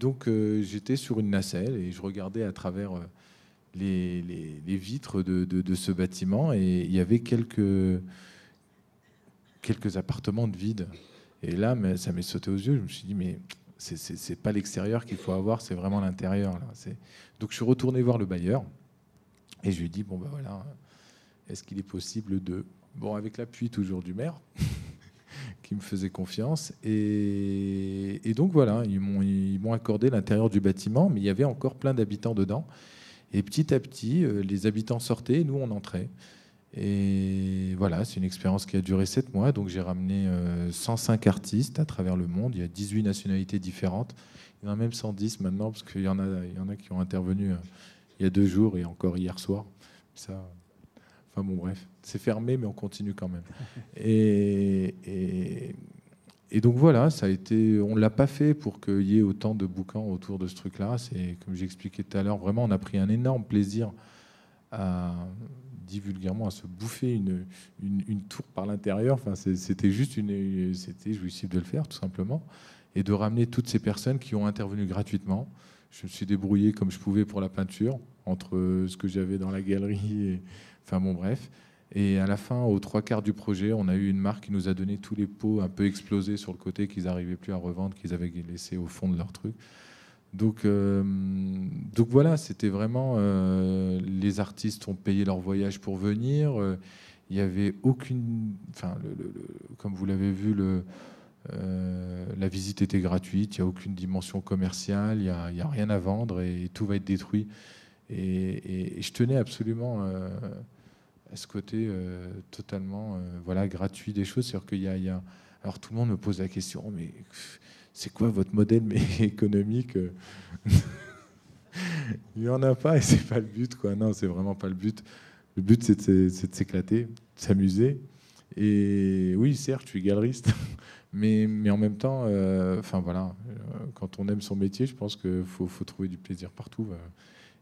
donc euh, j'étais sur une nacelle et je regardais à travers euh, les, vitres de, de, ce bâtiment et il y avait quelques, quelques appartements de vide. Et là, ça m'est sauté aux yeux. Je me suis dit, mais c'est pas l'extérieur qu'il faut avoir, c'est vraiment l'intérieur. Donc je suis retourné voir le bailleur. Et je lui dit, bon ben voilà, est-ce qu'il est possible de... Bon, avec l'appui toujours du maire, qui me faisait confiance. Et, donc voilà, ils m'ont accordé l'intérieur du bâtiment, mais il y avait encore plein d'habitants dedans. Et petit à petit, euh, les habitants sortaient, nous on entrait. Et voilà, c'est une expérience qui a duré 7 mois. Donc j'ai ramené 105 euh, artistes à travers le monde. Il y a 18 nationalités différentes. Il y en a même 110 maintenant, parce qu'il y, en a, il y en a qui ont intervenu euh, il y a deux jours et encore hier soir. Ça, enfin bon, bref, c'est fermé, mais on continue quand même. Et, et donc voilà, ça a été, on ne l'a pas fait pour qu'il y ait autant de bouquins autour de ce truc-là. C'est comme j'expliquais tout à l'heure, vraiment, on a pris un énorme plaisir à dit vulgairement, à se bouffer une, une, tour par l'intérieur. Enfin, c'était juste une, c'était jouissif de le faire, tout simplement, et de ramener toutes ces personnes qui ont intervenu gratuitement. Je me suis débrouillé comme je pouvais pour la peinture, entre ce que j'avais dans la galerie, et, enfin bon, bref. Et à la fin, aux trois quarts du projet, on a eu une marque qui nous a donné tous les pots un peu explosés sur le côté qu'ils n'arrivaient plus à revendre, qu'ils avaient laissés au fond de leur truc. Donc, euh, voilà, c'était vraiment euh, les artistes ont payé leur voyage pour venir. Euh, il n'y avait aucune, enfin, comme vous l'avez vu, le, la visite était gratuite. Il n'y a aucune dimension commerciale. Il n'y a, rien à vendre et, tout va être détruit. Et, je tenais absolument à ce côté totalement, voilà, gratuit des choses. Alors tout le monde me pose la question, mais c'est quoi votre modèle mais économique euh? Il n'y en a pas et c'est pas le but. Quoi. Non, c'est vraiment pas le but. Le but, c'est de, s'éclater, de s'amuser. Et oui, certes, je suis galeriste, mais, en même temps, euh, enfin voilà, euh, quand on aime son métier, je pense qu'il faut, trouver du plaisir partout.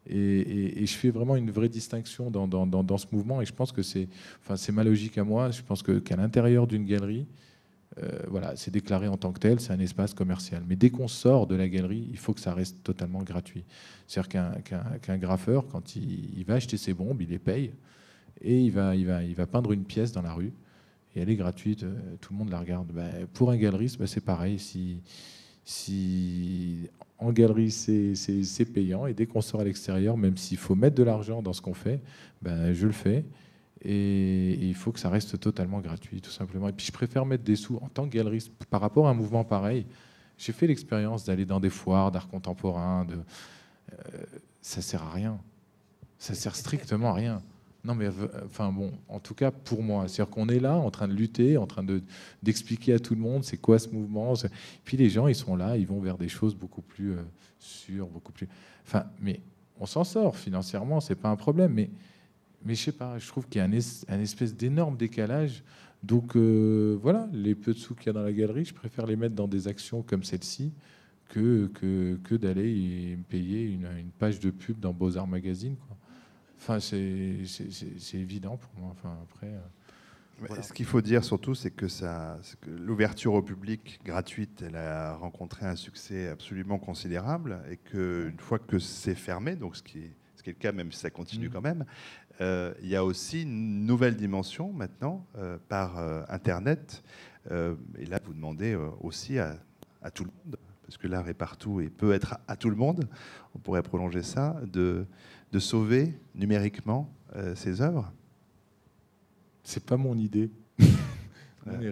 Et, et, je fais vraiment une vraie distinction dans, ce mouvement. Et je pense que c'est ma logique à moi. Je pense qu'à l'intérieur d'une galerie, euh, voilà, c'est déclaré en tant que tel, c'est un espace commercial. Mais dès qu'on sort de la galerie, il faut que ça reste totalement gratuit. C'est-à-dire qu'un graffeur, quand il, va acheter ses bombes, il les paye et il va peindre une pièce dans la rue et elle est gratuite, euh, tout le monde la regarde. Ben, pour un galeriste, ben, c'est pareil. Si en galerie c'est payant et dès qu'on sort à l'extérieur, même s'il faut mettre de l'argent dans ce qu'on fait, ben, je le fais. Et, il faut que ça reste totalement gratuit, tout simplement. Et puis je préfère mettre des sous en tant que galeriste par rapport à un mouvement pareil. J'ai fait l'expérience d'aller dans des foires d'art contemporain. De, euh, ça sert à rien. Ça sert strictement à rien. Non, mais enfin bon, en tout cas pour moi, c'est-à-dire qu'on est là en train de lutter, en train de d'expliquer à tout le monde c'est quoi ce mouvement. Puis les gens, ils sont là, ils vont vers des choses beaucoup plus euh, sûres, beaucoup plus. Enfin, mais on s'en sort financièrement, c'est pas un problème. Mais mais je sais pas, je trouve qu'il y a un, espèce d'énorme décalage. Donc euh, voilà, les peu de sous qu'il y a dans la galerie, je préfère les mettre dans des actions comme celle-ci que, que, que d'aller payer une, page de pub dans Beaux-Arts Magazine. Quoi. Enfin, c'est évident pour moi. Enfin, après. Euh, ce qu'il faut dire surtout, c'est que, que l'ouverture au public gratuite, elle a rencontré un succès absolument considérable et qu'une fois que c'est fermé, donc ce qui est, ce qui est le cas, même si ça continue mmh. quand même, euh, il y a aussi une nouvelle dimension maintenant euh, par euh, Internet. et là, vous demandez aussi à, tout le monde, parce que l'art est partout et peut être à, tout le monde, on pourrait prolonger ça, de, de sauver numériquement ses œuvres. C'est pas mon idée. et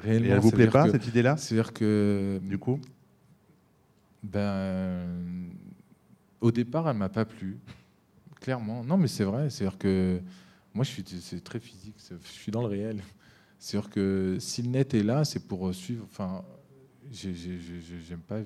elle vous plaît pas cette idée-là? C'est-à-dire que du coup, ben, au départ, elle m'a pas plu clairement. Non, mais c'est vrai. C'est-à-dire que moi, je suis, c'est très physique. Je suis dans le réel. C'est sûr que si le net est là, c'est pour suivre. Enfin, j'aime pas.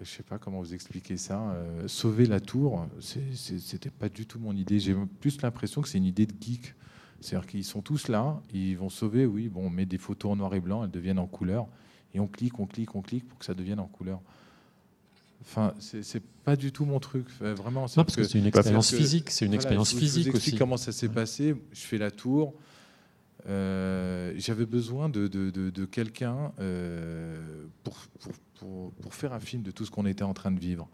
Je sais pas comment vous expliquer ça. Euh, sauver la tour, c'était pas du tout mon idée. J'ai plus l'impression que c'est une idée de geek. C'est-à-dire qu'ils sont tous là, ils vont sauver. Oui, bon, on met des photos en noir et blanc, elles deviennent en couleur, et on clique, on clique, on clique pour que ça devienne en couleur. Enfin, c'est pas du tout mon truc. Vraiment, non, parce que, c'est une expérience physique. C'est une expérience physique je aussi. Comment ça s'est passé Je fais la tour. Euh, j'avais besoin de, de, de, quelqu'un euh, pour, pour, pour, faire un film de tout ce qu'on était en train de vivre.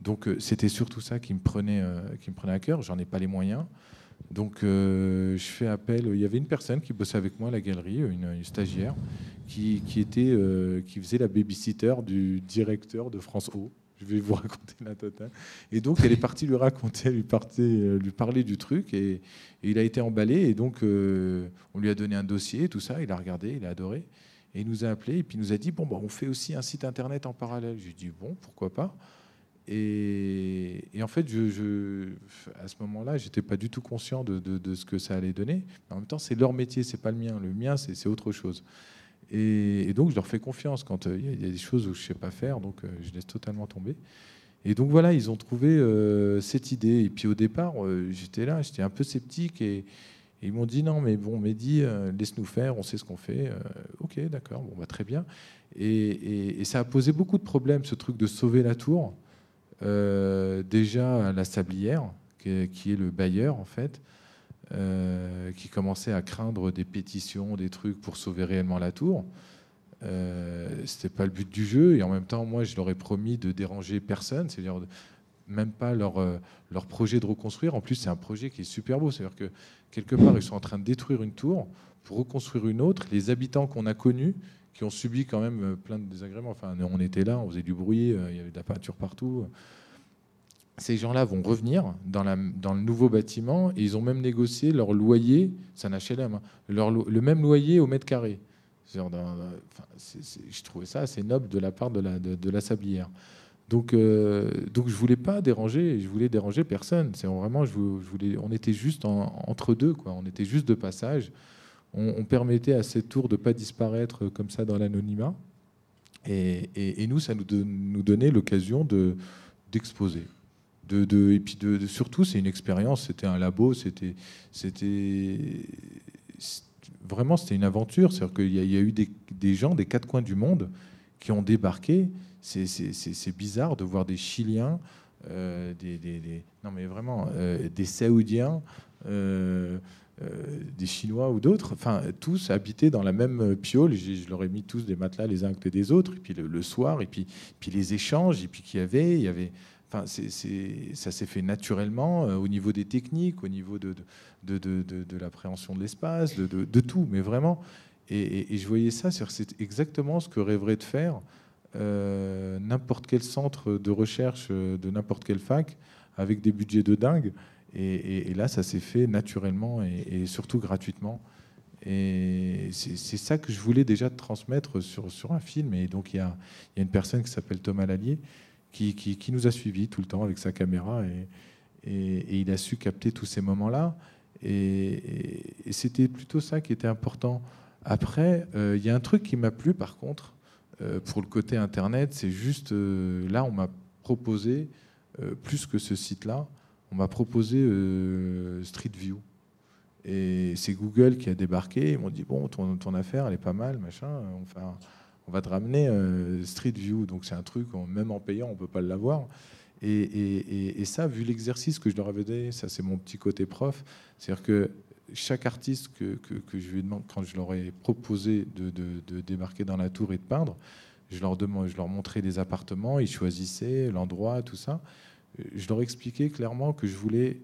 Donc euh, c'était surtout ça qui me prenait, qui me prenait à cœur. J'en ai pas les moyens. Donc je fais appel. Il y avait une personne qui bossait avec moi à la galerie, une, stagiaire, qui, qui était, qui faisait la babysitter du directeur de France O je vais vous raconter la totale. Et donc, elle est partie lui raconter, lui, euh, parler du truc, et, il a été emballé. Et donc, euh, on lui a donné un dossier, tout ça. Il a regardé, il a adoré. Et il nous a appelé, et puis il nous a dit Bon, bah, on fait aussi un site internet en parallèle. J'ai dit Bon, pourquoi pas? Et, en fait, je, à ce moment-là, j'étais pas du tout conscient de, ce que ça allait donner. En même temps, c'est leur métier, c'est pas le mien. Le mien, c'est autre chose. Et, donc, je leur fais confiance quand euh, il y, a des choses où je ne sais pas faire, donc euh, je laisse totalement tomber. Et donc voilà, ils ont trouvé euh, cette idée. Et puis au départ, j'étais là, j'étais un peu sceptique et, ils m'ont dit non, mais bon, Mehdi, laisse-nous faire, on sait ce qu'on fait. Ok, d'accord, bon, bah, très bien. Et, ça a posé beaucoup de problèmes, ce truc de sauver la tour. Déjà la Sablière, qui est, le bailleur en fait, qui commençait à craindre des pétitions, des trucs pour sauver réellement la tour. Euh, c'était pas le but du jeu et en même temps moi je leur ai promis de déranger personne c'est-à-dire même pas leur, leur projet de reconstruire en plus c'est un projet qui est super beau c'est-à-dire que quelque part, ils sont en train de détruire une tour pour reconstruire une autre. Les habitants qu'on a connus, qui ont subi quand même euh, plein de désagréments, enfin, on était là, on faisait du bruit, euh, il y avait de la peinture partout. Ces gens-là vont revenir dans, le nouveau bâtiment et ils ont même négocié leur loyer, c'est un HLM, hein, leur, le même loyer au mètre carré. je trouvais ça assez noble de la part de la, sablière. Donc, euh, donc je voulais pas déranger, je voulais déranger personne. Vraiment, on était juste entre deux. On était juste de passage. On, permettait à cette tour de pas disparaître comme ça dans l'anonymat. Et, nous, ça nous, nous donnait l'occasion de d'exposer. Et puis surtout, c'est une expérience. C'était un labo. C'était, vraiment, c'était une aventure. C'est-à-dire qu'il y, a eu des, des gens des quatre coins du monde qui ont débarqué c'est bizarre de voir des Chiliens, euh, des, non mais vraiment, euh, des Saoudiens, euh, des Chinois ou d'autres, enfin tous habités dans la même piole. Je, leur ai mis tous des matelas les uns à côté des autres, et puis le, soir, et puis, puis les échanges, et puis qu'il y avait, il y avait. Enfin, ça s'est fait naturellement au niveau des techniques, au niveau de, l'appréhension de l'espace, de, tout, mais vraiment. Et, je voyais ça, c'est exactement ce que rêverait de faire euh, n'importe quel centre de recherche euh, de n'importe quelle fac avec des budgets de dingue. Et, là, ça s'est fait naturellement et, surtout gratuitement. Et c'est ça que je voulais déjà transmettre sur, sur un film. Et donc, il y a, y a, une personne qui s'appelle Thomas Lallier qui, nous a suivis tout le temps avec sa caméra. Et, il a su capter tous ces moments-là. Et, c'était plutôt ça qui était important. Après, euh, il y a un truc qui m'a plu, par contre, euh, pour le côté Internet, c'est juste, euh, là, on m'a proposé, plus que ce site-là, on m'a proposé Street View. Et c'est Google qui a débarqué. Ils m'ont dit bon, ton, affaire, elle est pas mal, machin. Enfin, on va te ramener Street View. Donc c'est un truc, même en payant, on peut pas l'avoir. Et, et, et, ça, vu l'exercice que je leur avais donné, ça c'est mon petit côté prof. C'est-à-dire que chaque artiste que, je lui demande, quand je leur ai proposé de, débarquer dans la tour et de peindre, je leur, demande, je leur montrais des appartements, ils choisissaient l'endroit, tout ça. Je leur expliquais clairement que je voulais,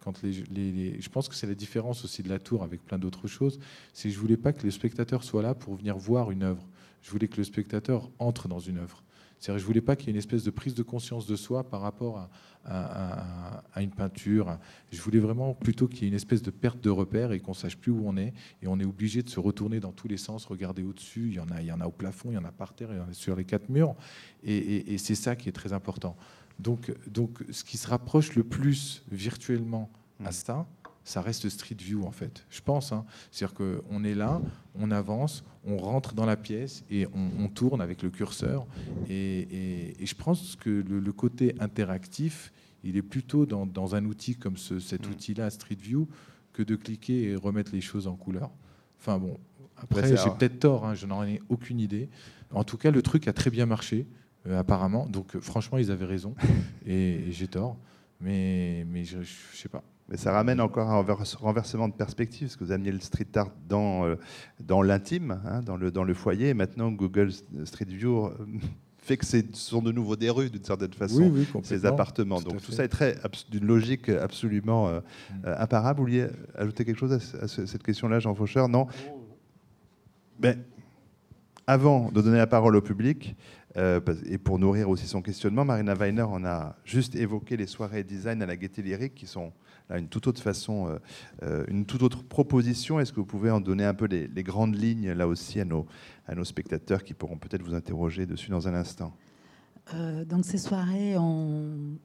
quand les, je pense que c'est la différence aussi de la tour avec plein d'autres choses, c'est que je voulais pas que les spectateurs soient là pour venir voir une œuvre. Je voulais que le spectateur entre dans une œuvre. C'est-à-dire, je voulais pas qu'il y ait une espèce de prise de conscience de soi par rapport à, une peinture. Je voulais vraiment plutôt qu'il y ait une espèce de perte de repère et qu'on sache plus où on est. Et on est obligé de se retourner dans tous les sens, regarder au-dessus. Il y en a, il y en a au plafond, il y en a par terre, il y en a sur les quatre murs. Et, c'est ça qui est très important. Donc, donc, ce qui se rapproche le plus virtuellement à mmh. ça, ça reste Street View en fait. Je pense. Hein. C'est-à-dire qu'on est là, on avance, on rentre dans la pièce et on, tourne avec le curseur. Et, je pense que le, côté interactif, il est plutôt dans, un outil comme cet mm. outil-là, Street View, que de cliquer et remettre les choses en couleur. Enfin bon, après j'ai peut-être tort, hein, je n'en ai aucune idée. En tout cas, le truc a très bien marché, euh, apparemment. Donc franchement, ils avaient raison et, j'ai tort. Mais, mais je ne sais pas. Mais ça ramène encore un renversement de perspective, parce que vous amenez le street art dans, euh, dans l'intime, hein, dans, le, dans le foyer, et maintenant Google Street View euh, fait que ce sont de nouveau des rues, d'une certaine façon, ces appartements. Donc tout ça est très d'une logique absolument euh, mm. imparable. Vous vouliez ajouter quelque chose à, cette question-là, Jean Faucheur? Non ben, Avant de donner la parole au public, et pour nourrir aussi son questionnement, Marina Weiner en a juste évoqué les soirées design à la Gaîté Lyrique qui sont une toute autre façon, euh, euh, une toute autre proposition. Est-ce que vous pouvez en donner un peu les, grandes lignes là aussi à nos, à nos spectateurs qui pourront peut-être vous interroger dessus dans un instant? Euh, Donc ces soirées, on,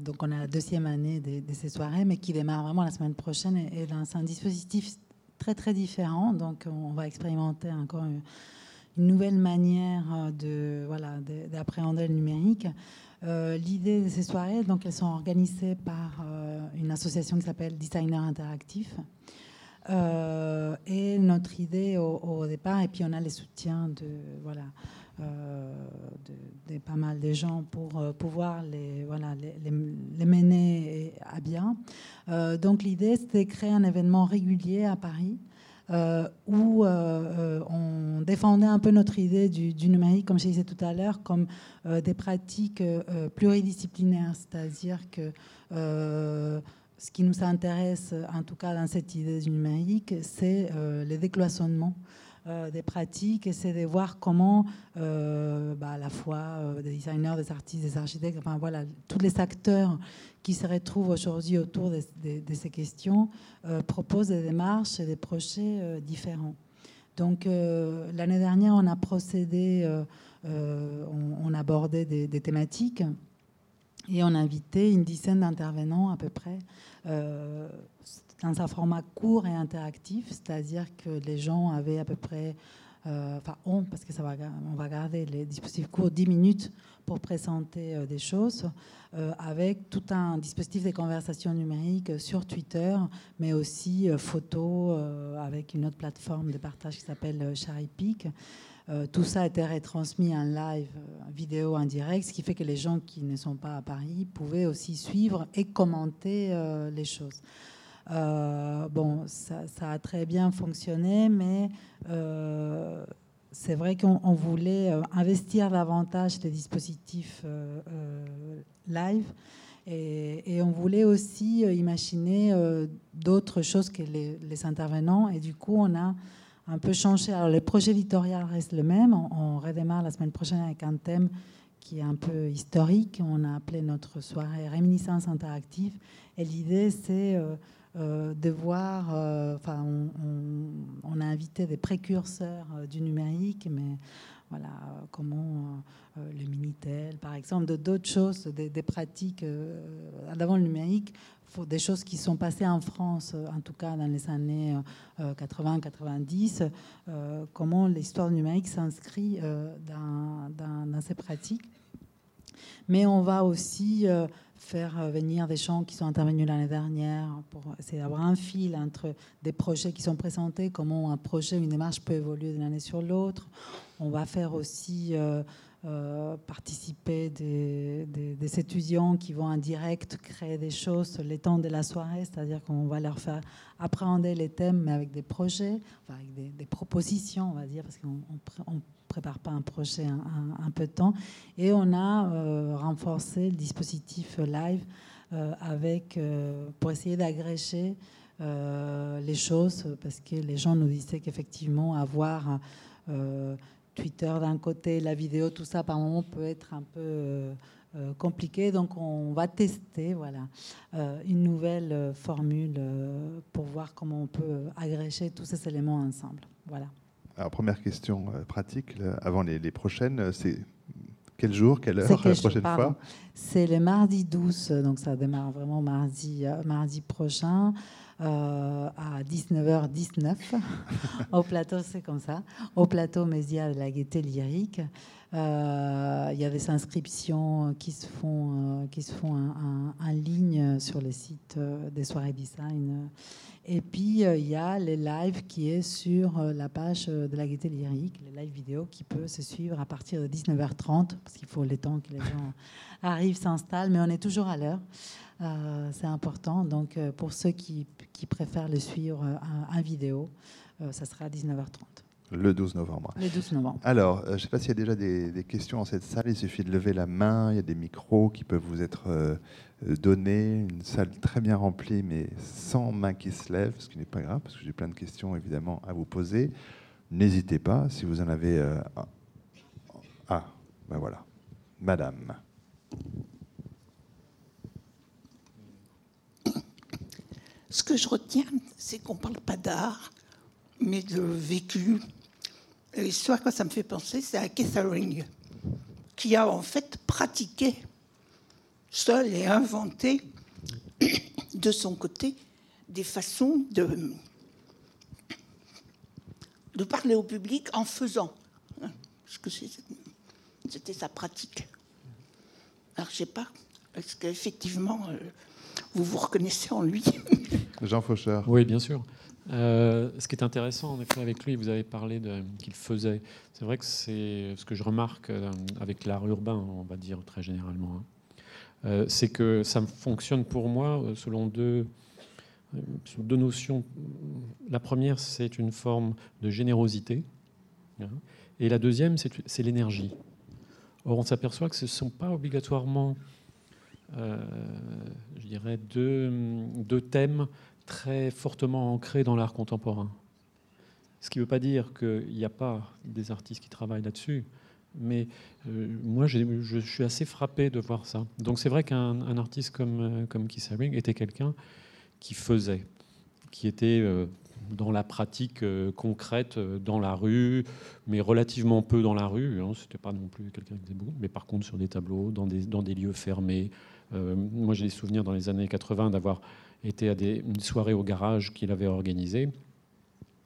donc on a la deuxième année de, ces soirées, mais qui démarre vraiment la semaine prochaine. Et, c'est un dispositif très très différent. Donc on va expérimenter encore une, nouvelle manière de voilà d'appréhender le numérique. L'idée de ces soirées, donc, elles sont organisées par une association qui s'appelle Designer Interactif. et notre idée au, départ, et puis on a les soutiens de, voilà, de, pas mal de gens pour pouvoir les, voilà, les, les, mener à bien. donc l'idée, c'était créer un événement régulier à Paris euh, où euh, euh, on défendait un peu notre idée du, numérique, comme je disais tout à l'heure, comme des pratiques pluridisciplinaires, c'est-à-dire que ce qui nous intéresse, en tout cas dans cette idée du numérique, c'est les décloisonnements des pratiques c'est de voir comment bah, à la fois des designers, des artistes, des architectes, enfin voilà, tous les acteurs qui se retrouvent aujourd'hui autour de, ces questions euh, proposent des démarches et des projets euh, différents. Donc euh, l'année dernière, on a procédé, on, abordait des, des, thématiques et on a invité une dizaine d'intervenants à peu près dans un format court et interactif, c'est-à-dire que les gens avaient à peu près euh, enfin on, parce que ça va, on va garder les dispositifs courts 10 minutes pour présenter euh, des choses, euh, avec tout un dispositif de conversation numérique sur Twitter, mais aussi photos avec une autre plateforme de partage qui s'appelle SharePic. tout ça a été retransmis en live, vidéo, en direct, ce qui fait que les gens qui ne sont pas à Paris pouvaient aussi suivre et commenter les choses. Euh, bon, ça, a très bien fonctionné, mais euh, c'est vrai qu'on voulait euh, investir davantage les dispositifs live et, on voulait aussi imaginer d'autres choses que les, intervenants. Et du coup, on a un peu changé. Alors, le projet éditorial reste le même. On, redémarre la semaine prochaine avec un thème qui est un peu historique. On a appelé notre soirée Réminiscence interactive. Et l'idée, c'est de voir, euh, enfin, on, a invité des précurseurs euh, du numérique, mais voilà, comment le Minitel, par exemple, d'autres choses, des, pratiques d'avant le numérique, des choses qui sont passées en France, en tout cas dans les années 80-90, comment l'histoire numérique s'inscrit dans, dans, ces pratiques. Mais on va aussi faire euh, venir des gens qui sont intervenus l'année dernière pour essayer d'avoir un fil entre des projets qui sont présentés, comment un projet, une démarche peut évoluer d'une année sur l'autre. On va faire aussi euh, euh, participer des, des, étudiants qui vont en direct créer des choses les temps de la soirée, c'est-à-dire qu'on va leur faire appréhender les thèmes, mais avec des projets, avec des, propositions, on va dire, parce qu'on prépare pas un projet un, peu de temps. Et on a euh, renforcé le dispositif live euh, avec, euh, pour essayer d'agréger les choses, parce que les gens nous disaient qu'effectivement, avoir Twitter d'un côté, la vidéo, tout ça, par moment, peut être un peu compliqué. Donc, on va tester voilà, une nouvelle formule pour voir comment on peut agréger tous ces éléments ensemble. Voilà. Alors, première question euh, pratique, avant les, prochaines, euh, c'est quel jour, quelle heure la prochaine fois C'est le mardi 12, donc ça démarre vraiment mardi, euh, mardi prochain. à 19h19 au plateau, c'est comme ça, au plateau Mésia de la Gaieté Lyrique. Il y a des inscriptions qui se font, qui se font en, ligne sur le site des soirées design et puis, euh, il y a les lives qui est sur euh, la page euh, de la Gaieté Lyrique, les lives vidéo qui peut se suivre à partir de 19h30, parce qu'il faut le temps que les gens arrivent, s'installent, mais on est toujours à l'heure. c'est important. Donc, pour ceux qui, qui préfèrent le suivre en, vidéo, ça sera à 19h30. Le 12 novembre. Le 12 novembre. Alors, je ne sais pas s'il y a déjà des, questions dans cette salle. Il suffit de lever la main. Il y a des micros qui peuvent vous être euh, donner une salle très bien remplie, mais sans main qui se lève, ce qui n'est pas grave, parce que j'ai plein de questions évidemment à vous poser. N'hésitez pas, si vous en avez... Euh, ah, ben voilà. Madame. Ce que je retiens, c'est qu'on ne parle pas d'art, mais de vécu. L'histoire que ça me fait penser, c'est à Catherine, qui a en fait pratiqué seul et inventé de son côté des façons de, de parler au public en faisant. Parce que c'était sa pratique. Alors, je sais pas, est-ce qu'effectivement, euh, vous vous reconnaissez en lui Jean Faucheur. Oui, bien sûr. Euh, ce qui est intéressant, en effet, avec lui, vous avez parlé de qu'il faisait. C'est vrai que c'est ce que je remarque euh, avec l'art urbain, on va dire très généralement. hein. Euh, c'est que ça fonctionne pour moi selon deux, deux notions. La première, c'est une forme de générosité. hein, et la deuxième, c'est l'énergie. Or, on s'aperçoit que ce ne sont pas obligatoirement, je dirais, deux, deux thèmes très fortement ancré dans l'art contemporain. Ce qui ne veut pas dire qu'il n'y a pas des artistes qui travaillent là-dessus, mais euh, moi je suis assez frappé de voir ça. Donc c'est vrai qu'un un artiste comme, euh, comme Keith Haring était quelqu'un qui faisait, qui était euh, dans la pratique concrète, dans la rue, mais relativement peu dans la rue. Hein. C'était pas non plus quelqu'un qui faisait beaucoup, mais par contre sur des tableaux, dans des, dans des lieux fermés. Moi j'ai des souvenirs dans les années 80 d'avoir était à des, une soirée au garage qu'il avait organisée.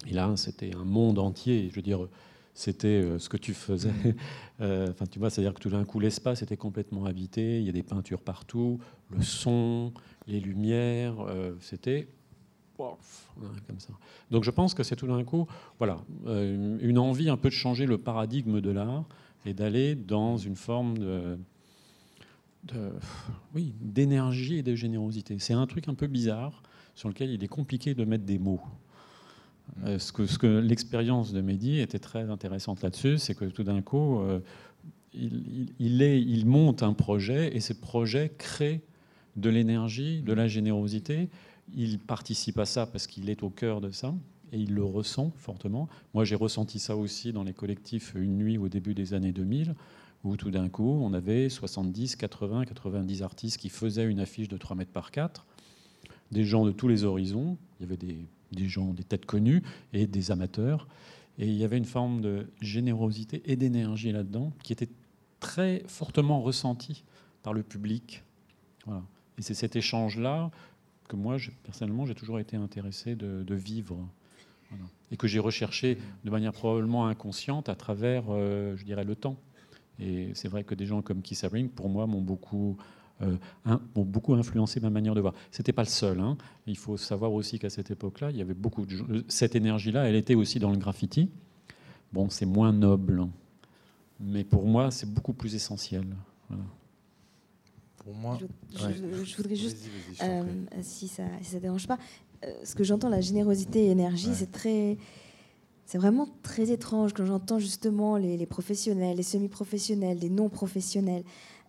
Et là, c'était un monde entier. Je veux dire, c'était euh, ce que tu faisais. Euh, Enfin, tu vois, c'est-à-dire que tout d'un coup, l'espace était complètement habité. Il y a des peintures partout, le son, les lumières. euh, c'était hein, comme ça. Donc, je pense que c'est tout d'un coup, voilà, une envie un peu de changer le paradigme de l'art et d'aller dans une forme de oui, d'énergie et de générosité. C'est un truc un peu bizarre sur lequel il est compliqué de mettre des mots. Euh, ce que, ce que l'expérience de Mehdi était très intéressante là-dessus, c'est que tout d'un coup, euh, il monte un projet et ce projet crée de l'énergie, de la générosité. Il participe à ça parce qu'il est au cœur de ça et il le ressent fortement. Moi, j'ai ressenti ça aussi dans les collectifs Une nuit au début des années 2000 où tout d'un coup, on avait 70, 80, 90 artistes qui faisaient une affiche de 3 mètres par 4, des gens de tous les horizons, il y avait des, gens, des têtes connues et des amateurs, et il y avait une forme de générosité et d'énergie là-dedans qui était très fortement ressentie par le public. Voilà. Et c'est cet échange-là que moi, personnellement, j'ai toujours été intéressé de, vivre. Et que j'ai recherché de manière probablement inconsciente à travers, euh, je dirais, le temps. Et c'est vrai que des gens comme Keith Haring, pour moi, m'ont beaucoup, euh, un- beaucoup influencé ma manière de voir. C'était pas le seul. hein. Il faut savoir aussi qu'à cette époque-là, il y avait beaucoup de gens- cette énergie-là. Elle était aussi dans le graffiti. Bon, c'est moins noble, hein. mais pour moi, c'est beaucoup plus essentiel. Voilà. Pour moi, Je, je- Ouais. je voudrais juste. Euh, si ça si ça dérange pas. Euh, ce que j'entends, la générosité et énergie, Ouais. c'est très, c'est vraiment très étrange quand j'entends justement les, professionnels, les semi-professionnels, les non-professionnels.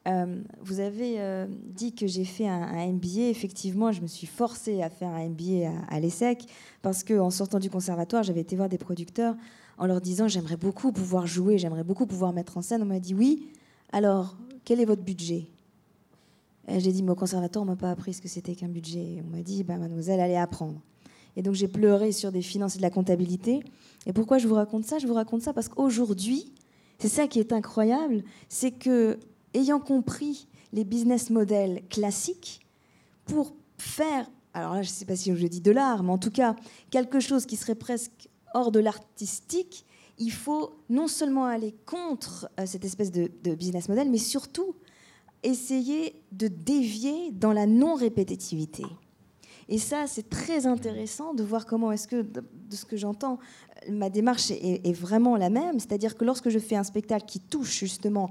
Euh, vous avez euh, dit que j'ai fait un, MBA. Effectivement, je me suis forcée à faire un MBA à, l'ESSEC parce qu'en sortant du conservatoire, j'avais été voir des producteurs en leur disant j'aimerais beaucoup pouvoir jouer, j'aimerais beaucoup pouvoir mettre en scène. On m'a dit oui. Alors, quel est votre budget? Et J'ai dit, mais au conservatoire, on m'a pas appris ce que c'était qu'un budget. On m'a dit, bah, mademoiselle, allez apprendre. Et donc j'ai pleuré sur des finances et de la comptabilité. Et pourquoi je vous raconte ça? Je vous raconte ça parce qu'aujourd'hui, c'est ça qui est incroyable, c'est que, ayant compris les business models classiques, pour faire, alors là, je ne sais pas si je dis de l'art, mais en tout cas, quelque chose qui serait presque hors de l'artistique, il faut non seulement aller contre euh, cette espèce de, de business model, mais surtout essayer de dévier dans la non-répétitivité. Et ça, c'est très intéressant de voir comment est-ce que, de ce que j'entends, ma démarche est, vraiment la même. C'est-à-dire que lorsque je fais un spectacle qui touche justement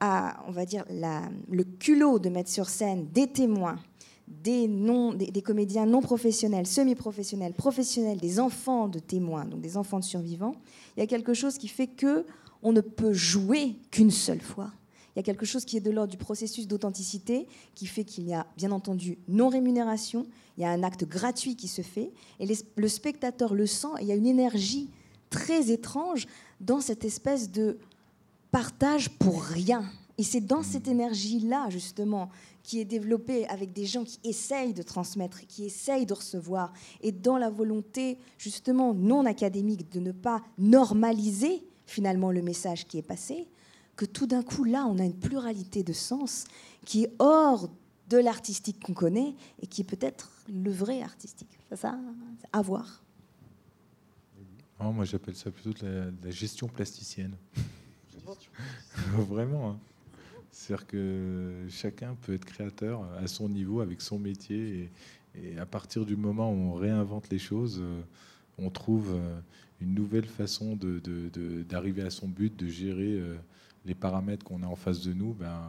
à, on va dire, le culot de mettre sur scène des témoins, des, non, des comédiens non professionnels, semi-professionnels, professionnels, des enfants de témoins, donc des enfants de survivants, il y a quelque chose qui fait que on ne peut jouer qu'une seule fois. Il y a quelque chose qui est de l'ordre du processus d'authenticité, qui fait qu'il y a bien entendu non-rémunération, il y a un acte gratuit qui se fait, et les- le spectateur le sent, et il y a une énergie très étrange dans cette espèce de partage pour rien. Et c'est dans cette énergie-là, justement, qui est développée avec des gens qui essayent de transmettre, qui essayent de recevoir, et dans la volonté, justement, non académique de ne pas normaliser finalement le message qui est passé, que tout d'un coup, là, on a une pluralité de sens qui est hors de l'artistique qu'on connaît et qui est peut-être le vrai artistique. Ça, ça à voir. Non, moi, j'appelle ça plutôt de la, de la gestion plasticienne. Vraiment. hein. C'est-à-dire que chacun peut être créateur à son niveau, avec son métier. Et, à partir du moment où on réinvente les choses, euh, on trouve euh, une nouvelle façon d'arriver à son but, de gérer euh, les paramètres qu'on a en face de nous. Ben,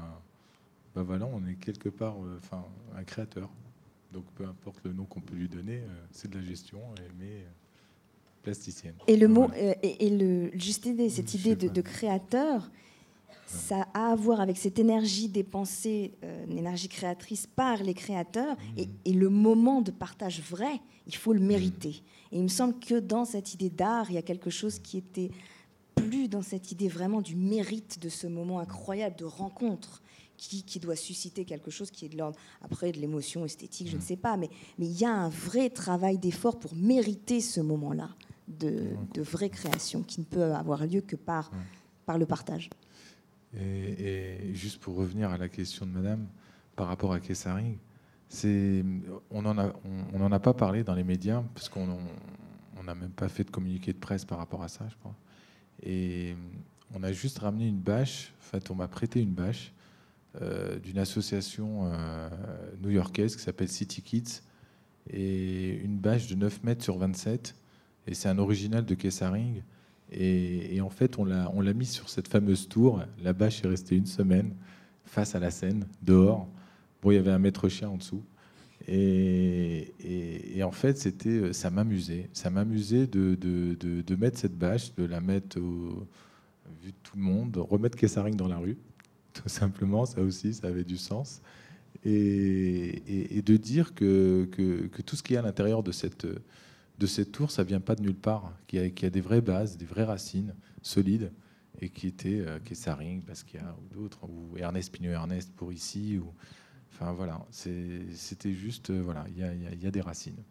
ben voilà, on est quelque part enfin, un créateur. Donc peu importe le nom qu'on peut lui donner, c'est de la gestion, mais plasticienne. Et le mot, et, le, juste idée, cette idée de créateur, ça a à voir avec cette énergie dépensée, euh, une énergie créatrice par les créateurs, mmh. et, le moment de partage vrai, il faut le mériter. Mmh. Et il me semble que dans cette idée d'art, il y a quelque chose qui était plus dans cette idée vraiment du mérite de ce moment incroyable de rencontre. Qui, qui doit susciter quelque chose qui est de l'ordre, après, de l'émotion esthétique, je ne mmh. sais pas, mais, mais il y a un vrai travail d'effort pour mériter ce moment-là de, de vraie création qui ne peut avoir lieu que par, par le partage. Et, juste pour revenir à la question de Madame par rapport à Kessaring, c'est, on n'en a, on, en a pas parlé dans les médias parce qu'on n'a même pas fait de communiqué de presse par rapport à ça, je crois. Et on a juste ramené une bâche. En fait, on m'a prêté une bâche euh, d'une association euh, new-yorkaise qui s'appelle City Kids et une bâche de 9 mètres sur 27. Et c'est un original de Kessaring. Et, en fait, on l'a mis sur cette fameuse tour. La bâche est restée une semaine face à la Seine, dehors. Bon, il y avait un maître chien en dessous. Et, en fait, c'était, ça m'amusait. Ça m'amusait de, de, de, mettre cette bâche, de la mettre au vu de tout le monde, de remettre Kessaring dans la rue, tout simplement. Ça aussi, ça avait du sens. Et, de dire que, que, que, tout ce qu'il y a à l'intérieur de cette de cette tour, ça vient pas de nulle part, qui a, qui a des vraies bases, des vraies racines solides, et qui étaient euh, Kessaring, Basquiat ou d'autres, ou Ernest Pigneux Ernest pour ici. Ou, enfin voilà, c'était juste, euh, voilà, il y a, y a, des racines.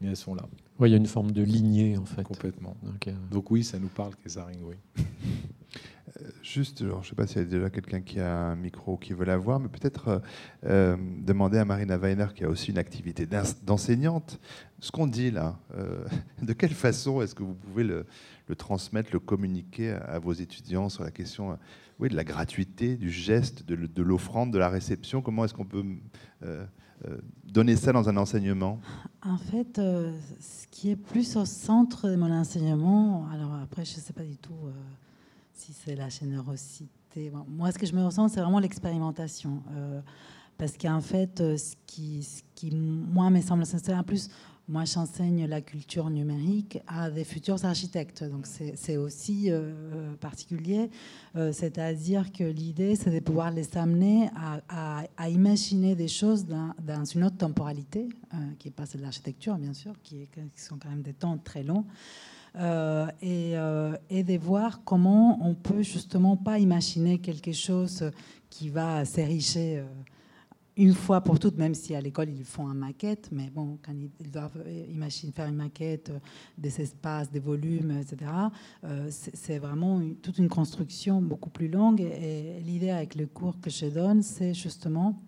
Et elles sont là. Oui, il y a une forme de lignée en fait. Complètement. Donc, euh, Donc oui, ça nous parle, Kessaring, oui. Juste, je ne sais pas s'il y a déjà quelqu'un qui a un micro qui veut l'avoir, mais peut-être euh, euh, demander à Marina Weiner, qui a aussi une activité d'enseignante, ce qu'on dit là, euh, de quelle façon est-ce que vous pouvez le, transmettre, le communiquer à, vos étudiants sur la question oui, de la gratuité, du geste, de, l'offrande, de la réception Comment est-ce qu'on peut donner ça dans un enseignement? En fait, ce qui est plus au centre de mon enseignement, alors après, je ne sais pas du tout si c'est la générosité. moi, ce que je me ressens, c'est vraiment l'expérimentation. Euh, parce qu'en fait, euh, ce qui, ce moi, me semble sincère, en plus, moi, j'enseigne la culture numérique à des futurs architectes. Donc, c'est aussi euh, particulier. C'est-à-dire que l'idée, c'est de pouvoir les amener à, imaginer des choses dans, une autre temporalité, qui n'est pas celle de l'architecture, bien sûr, qui, qui, sont quand même des temps très longs. Euh, euh, et, de voir comment on peut justement pas imaginer quelque chose qui va s'ériger euh, une fois pour toutes, même si à l'école ils font une maquette, mais bon, quand ils doivent imaginer faire une maquette des espaces, des volumes, etc., c'est vraiment toute une construction beaucoup plus longue. Et, l'idée avec le cours que je donne, c'est justement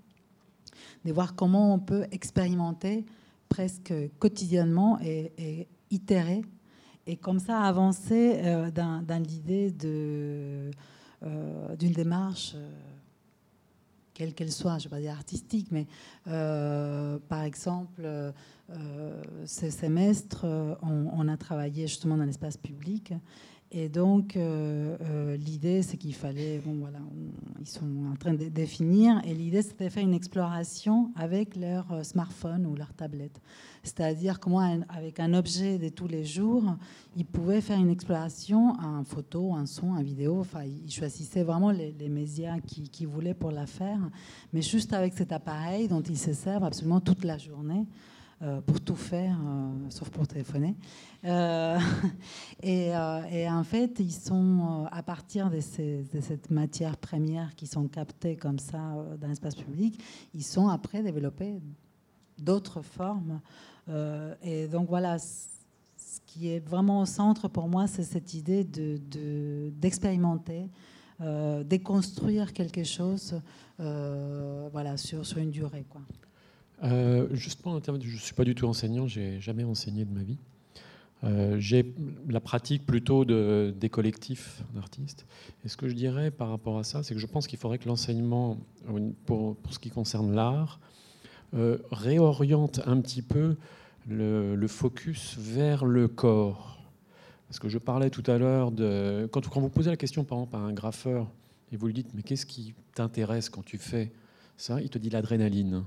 de voir comment on peut expérimenter presque quotidiennement et, itérer et comme ça avancer euh, dans, l'idée euh, d'une démarche, euh, quelle qu'elle soit, je ne vais pas dire artistique, mais par exemple, ce semestre, on, on, a travaillé justement dans l'espace public et donc, euh, euh, l'idée, c'est qu'il fallait, bon voilà, ils sont en train de définir, et l'idée, c'était de faire une exploration avec leur euh, smartphone ou leur tablette. C'est-à-dire comment, avec un objet de tous les jours, ils pouvaient faire une exploration en photo, en son, en vidéo. Enfin, ils choisissaient vraiment les, médias qu'ils voulaient pour la faire, mais juste avec cet appareil dont ils se servent absolument toute la journée. Euh, pour tout faire, euh, sauf pour téléphoner. Euh, et, en fait, ils sont, à partir de, cette matière première qui sont captées comme ça dans l'espace public, ils sont après développés d'autres formes. et donc voilà, ce qui est vraiment au centre pour moi, c'est cette idée d'expérimenter. De, déconstruire quelque chose voilà, sur, sur une durée. Quoi. Euh, juste pour je ne suis pas du tout enseignant, j'ai jamais enseigné de ma vie. Euh, j'ai la pratique plutôt de, des collectifs d'artistes. Et ce que je dirais par rapport à ça, c'est que je pense qu'il faudrait que l'enseignement, pour, pour, ce qui concerne l'art, euh, réoriente un petit peu le, le, focus vers le corps. Parce que je parlais tout à l'heure de... Quand, quand, vous posez la question, par exemple, à un graffeur, et vous lui dites, mais qu'est-ce qui t'intéresse quand tu fais ça? Il te dit l'adrénaline.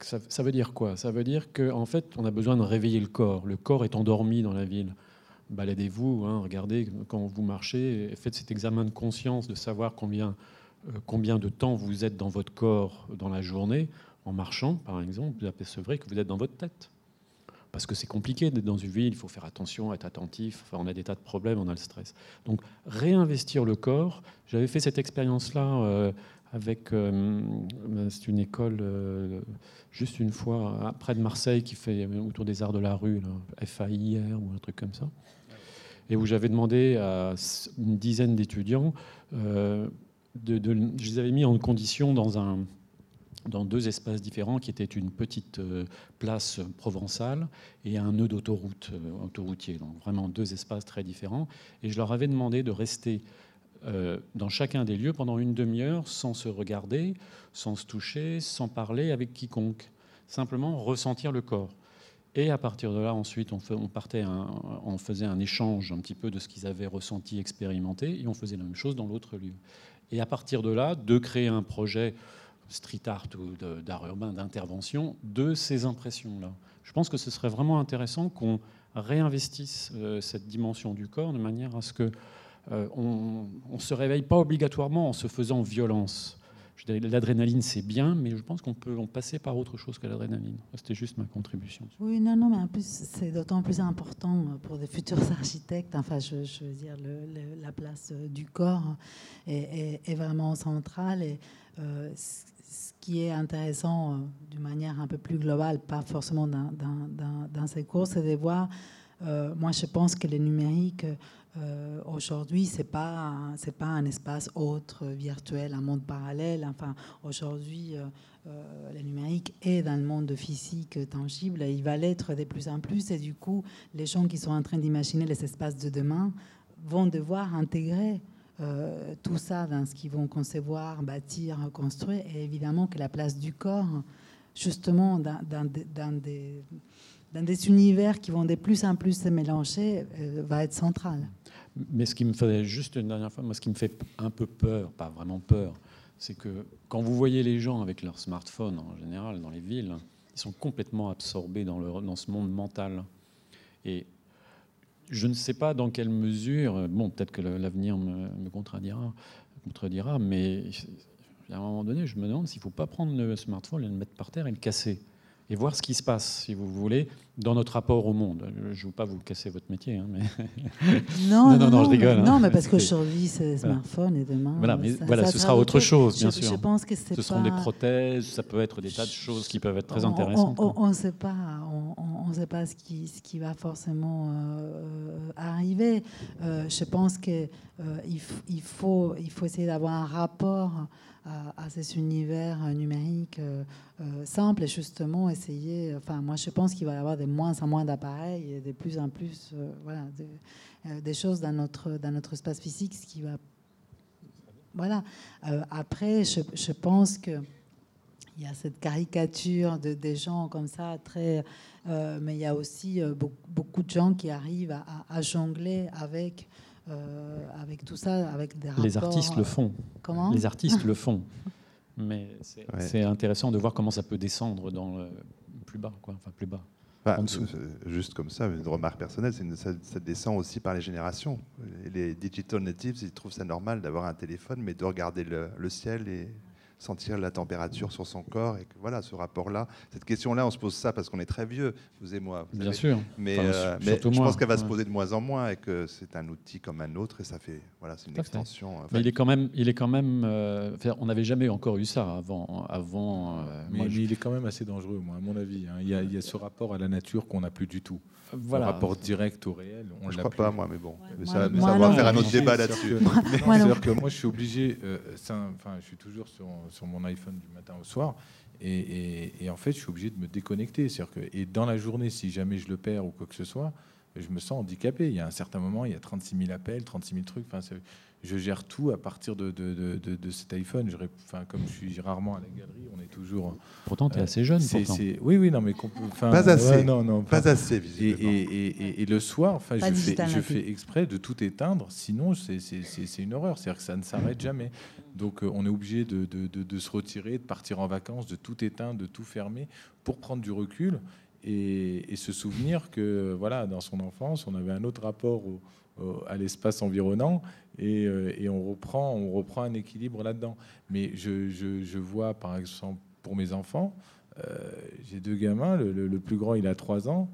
Ça, veut dire quoi? Ça veut dire qu'en en fait, on a besoin de réveiller le corps. Le corps est endormi dans la ville. Baladez-vous, hein, regardez quand vous marchez, faites cet examen de conscience de savoir combien, euh, combien de temps vous êtes dans votre corps dans la journée. En marchant, par exemple, vous apercevrez que vous êtes dans votre tête. Parce que c'est compliqué d'être dans une ville, il faut faire attention, être attentif. On a des tas de problèmes, on a le stress. Donc, réinvestir le corps. J'avais fait cette expérience-là euh, avec. Euh, c'est une école, euh, juste une fois, près de Marseille, qui fait autour des arts de la rue, là, FAIR ou un truc comme ça. Et où j'avais demandé à une dizaine d'étudiants, euh, je les avais mis en condition dans deux espaces différents qui étaient une petite place provençale et un nœud d'autoroute autoroutier. Donc vraiment deux espaces très différents. Et je leur avais demandé de rester euh, dans chacun des lieux pendant une demi-heure sans se regarder, sans se toucher, sans parler avec quiconque. Simplement ressentir le corps. Et à partir de là, ensuite, on, partait on faisait un échange un petit peu de ce qu'ils avaient ressenti, expérimenté, et on faisait la même chose dans l'autre lieu. Et à partir de là, de créer un projet street art ou d'art urbain d'intervention de ces impressions-là. Je pense que ce serait vraiment intéressant qu'on réinvestisse euh, cette dimension du corps de manière à ce que on ne se réveille pas obligatoirement en se faisant violence. L'adrénaline, c'est bien, mais je pense qu'on peut en passer par autre chose que l'adrénaline. C'était juste ma contribution. Oui, non, non, mais en plus, c'est d'autant plus important pour des futurs architectes. Enfin, je, veux dire, la place du corps est, vraiment centrale. Et euh, ce qui est intéressant euh, d'une manière un peu plus globale, pas forcément dans, ces cours, c'est de voir. Euh, moi, je pense que le numérique euh, aujourd'hui, c'est pas c'est pas un espace autre, virtuel, un monde parallèle. Enfin, aujourd'hui, euh, euh, le numérique est dans le monde physique tangible. Il va l'être de plus en plus. Et du coup, les gens qui sont en train d'imaginer les espaces de demain vont devoir intégrer tout ça dans ce qu'ils vont concevoir, bâtir, construire. Et évidemment que la place du corps, justement, dans, des univers qui vont de plus en plus se mélanger, va être centrale. Mais ce qui me fait juste une dernière fois, moi, ce qui me fait un peu peur, pas vraiment peur, c'est que quand vous voyez les gens avec leur smartphone en général dans les villes, ils sont complètement absorbés dans, le, dans ce monde mental. Et je ne sais pas dans quelle mesure, bon, peut-être que l'avenir me, me contredira, contredira, mais à un moment donné, je me demande s'il ne faut pas prendre le smartphone et le mettre par terre et le casser et voir ce qui se passe, si vous voulez, dans notre rapport au monde. Je ne veux pas vous casser votre métier. Hein, mais... non, non, non, non, je rigole. Non, hein. mais parce qu'aujourd'hui, c'est smartphone et demain. Voilà, mais ça, voilà, ça ce sera autre chose, bien je, sûr. Je pense que ce pas... seront des prothèses, ça peut être des tas de choses qui peuvent être très intéressantes. On ne sait pas, on ne sait pas ce qui, va forcément euh, arriver. Euh, je pense qu'il euh, il faut, essayer d'avoir un rapport à, à, ces univers numériques euh, euh, simples et justement essayer. Enfin, moi, je pense qu'il va y avoir de moins en moins d'appareils et de plus en plus, euh, euh, des choses dans notre dans notre espace physique. Voilà. Euh, après, je, pense que il y a cette caricature de, des gens comme ça, très, euh, mais il y a aussi euh, beaucoup, beaucoup, de gens qui arrivent à, à, à jongler avec euh, avec tout ça, avec des rapports. Les artistes le font. Comment Les artistes le font. Mais c'est ouais. intéressant de voir comment ça peut descendre dans le plus bas, quoi. Enfin, plus bas. Enfin, juste comme ça, une remarque personnelle, une, ça, ça, descend aussi par les générations. Les digital natives, ils trouvent ça normal d'avoir un téléphone, mais de regarder le, le ciel et sentir la température sur son corps et que voilà ce rapport-là. Cette question-là, on se pose ça parce qu'on est très vieux, vous et moi. Vous Bien savez. sûr. Mais, enfin, euh, mais je moi, pense qu'elle va ouais. se poser de moins en moins et que c'est un outil comme un autre et ça fait voilà, c'est une Tout extension. Enfin, mais il est quand même, il est quand même. Euh, on n'avait jamais encore eu ça avant. avant euh, mais, moi, mais je... il est quand même assez dangereux, moi, à mon avis. Hein. Il, y a, il, y a, ce rapport à la nature qu'on n'a plus du tout. Voilà. Rapport direct au réel. On je crois plus. pas, moi, mais bon. Ouais, mais ça, moi, ça va non. faire un autre débat là-dessus. C'est-à-dire que moi, je suis obligé. Euh, enfin, je suis toujours sur, sur mon iPhone du matin au soir. Et, et, et, en fait, je suis obligé de me déconnecter. Que, et dans la journée, si jamais je le perds ou quoi que ce soit, je me sens handicapé. Il y a un certain moment, il y a 36 000 appels, 36 000 trucs. Enfin, je gère tout à partir de, de, de, cet iPhone. Enfin, comme je suis rarement à la galerie, on est toujours. Pourtant, tu es assez jeune. pourtant. Oui, oui, non, mais. Enfin, pas assez. non, non, pas assez, visiblement. Et, et, et, le soir, enfin, je, fais, je fais, exprès de tout éteindre. Sinon, c'est une horreur. C'est-à-dire que ça ne s'arrête jamais. Donc, euh, on est obligé de, se retirer, de partir en vacances, de tout éteindre, de tout fermer pour prendre du recul et, se souvenir que, voilà, dans son enfance, on avait un autre rapport au à l'espace environnant euh, et, on, reprend, on reprend un équilibre là-dedans. Mais je, vois, par exemple, pour mes enfants, euh, j'ai deux gamins, le, plus grand, il a trois ans,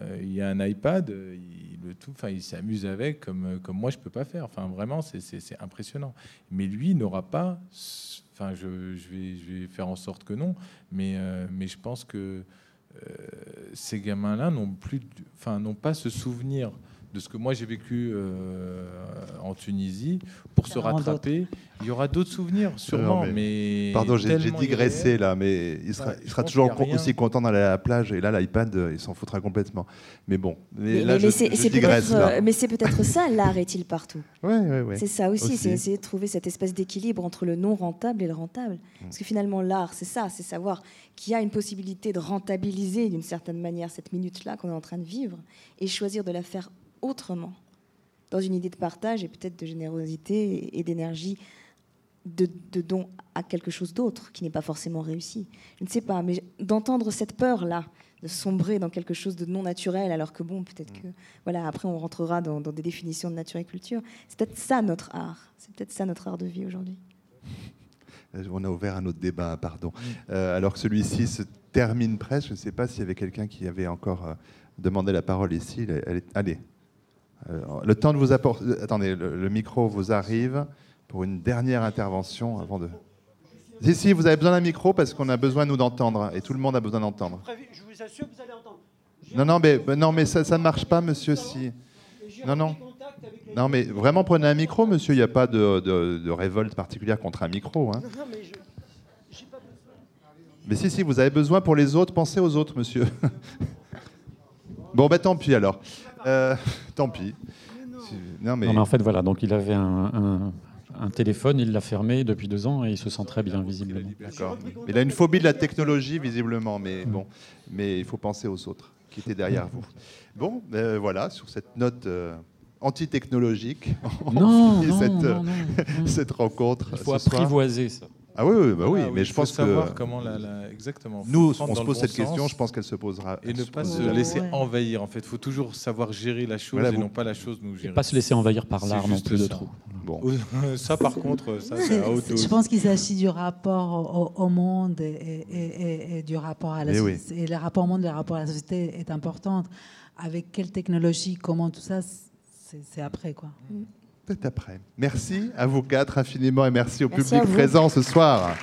euh, il a un iPad, il, le tout, il s'amuse avec comme, comme moi, je peux pas faire. Enfin, vraiment, c'est impressionnant. Mais lui n'aura pas, enfin, je, vais, je vais faire en sorte que non, mais, mais je pense que ces gamins-là n'ont plus, n'ont pas ce souvenir de ce que moi j'ai vécu euh, en Tunisie pour se rattraper. Il y aura d'autres souvenirs, sûrement. mais, pardon, j'ai digressé là, mais il sera, il sera toujours aussi content d'aller à la plage. Et là, l'iPad, euh, il s'en foutra complètement. Mais bon, mais, là, je, digresse. Euh, mais c'est peut-être ça, l'art est-il partout? Ouais, ouais, ouais. C'est ça aussi, c'est essayer de trouver cette espèce d'équilibre entre le non rentable et le rentable. Mm. Parce que finalement, l'art, c'est ça, c'est savoir qu'il y a une possibilité de rentabiliser d'une certaine manière cette minute-là qu'on est en train de vivre et choisir de la faire autrement, dans une idée de partage et peut-être de générosité et d'énergie, de, don à quelque chose d'autre qui n'est pas forcément réussi. Je ne sais pas, mais d'entendre cette peur-là, de sombrer dans quelque chose de non naturel, alors que bon, peut-être que, voilà, après on rentrera dans, des définitions de nature et culture. C'est peut-être ça notre art, c'est peut-être ça notre art de vie aujourd'hui. On a ouvert un autre débat, pardon. Euh, alors que celui-ci se termine presque, je ne sais pas s'il y avait quelqu'un qui avait encore euh, demandé la parole ici. Allez. Euh, le temps de vous apporter. Euh, attendez, le, micro vous arrive pour une dernière intervention avant de. Si, si, vous avez besoin d'un micro parce qu'on a besoin, nous, d'entendre. Et tout le monde a besoin d'entendre. Je vous assure que vous allez entendre. Non, non, mais, non, mais ça ne marche pas, monsieur. Si. Non, non. Non, mais vraiment, prenez un micro, monsieur. Il n'y a pas de, de, révolte particulière contre un micro. Hein. Non, mais je. Pas mais si, si, vous avez besoin pour les autres, pensez aux autres, monsieur. bon, ben tant pis alors. Euh, tant pis. Non mais... en fait, voilà, donc il avait un, téléphone, il l'a fermé depuis deux ans et il se sent très bien, visiblement. D'accord. Il a une phobie de la technologie, visiblement, mais bon, mais il faut penser aux autres qui étaient derrière vous. Bon, ben, voilà, sur cette note euh, anti-technologique, on cette, cette rencontre. Il faut apprivoiser ça. Ah oui, oui, bah oui, mais je pense savoir que comment la, exactement. Nous, on se pose cette question, je pense qu'elle se posera. Et ne pas se laisser envahir. En fait, il faut toujours savoir gérer la chose et non pas la chose nous gérer. Et pas se laisser envahir par l'art non plus de trop. Bon. ça, par contre, ça, c'est à haute Je pense qu'il s'agit du rapport au, monde et, du rapport à la eh société. Et le rapport au monde, le rapport à la société est important. Avec quelle technologie, comment tout ça, c'est après quoi. Mm peut-être après. Merci à vous quatre infiniment et merci au public présent ce soir.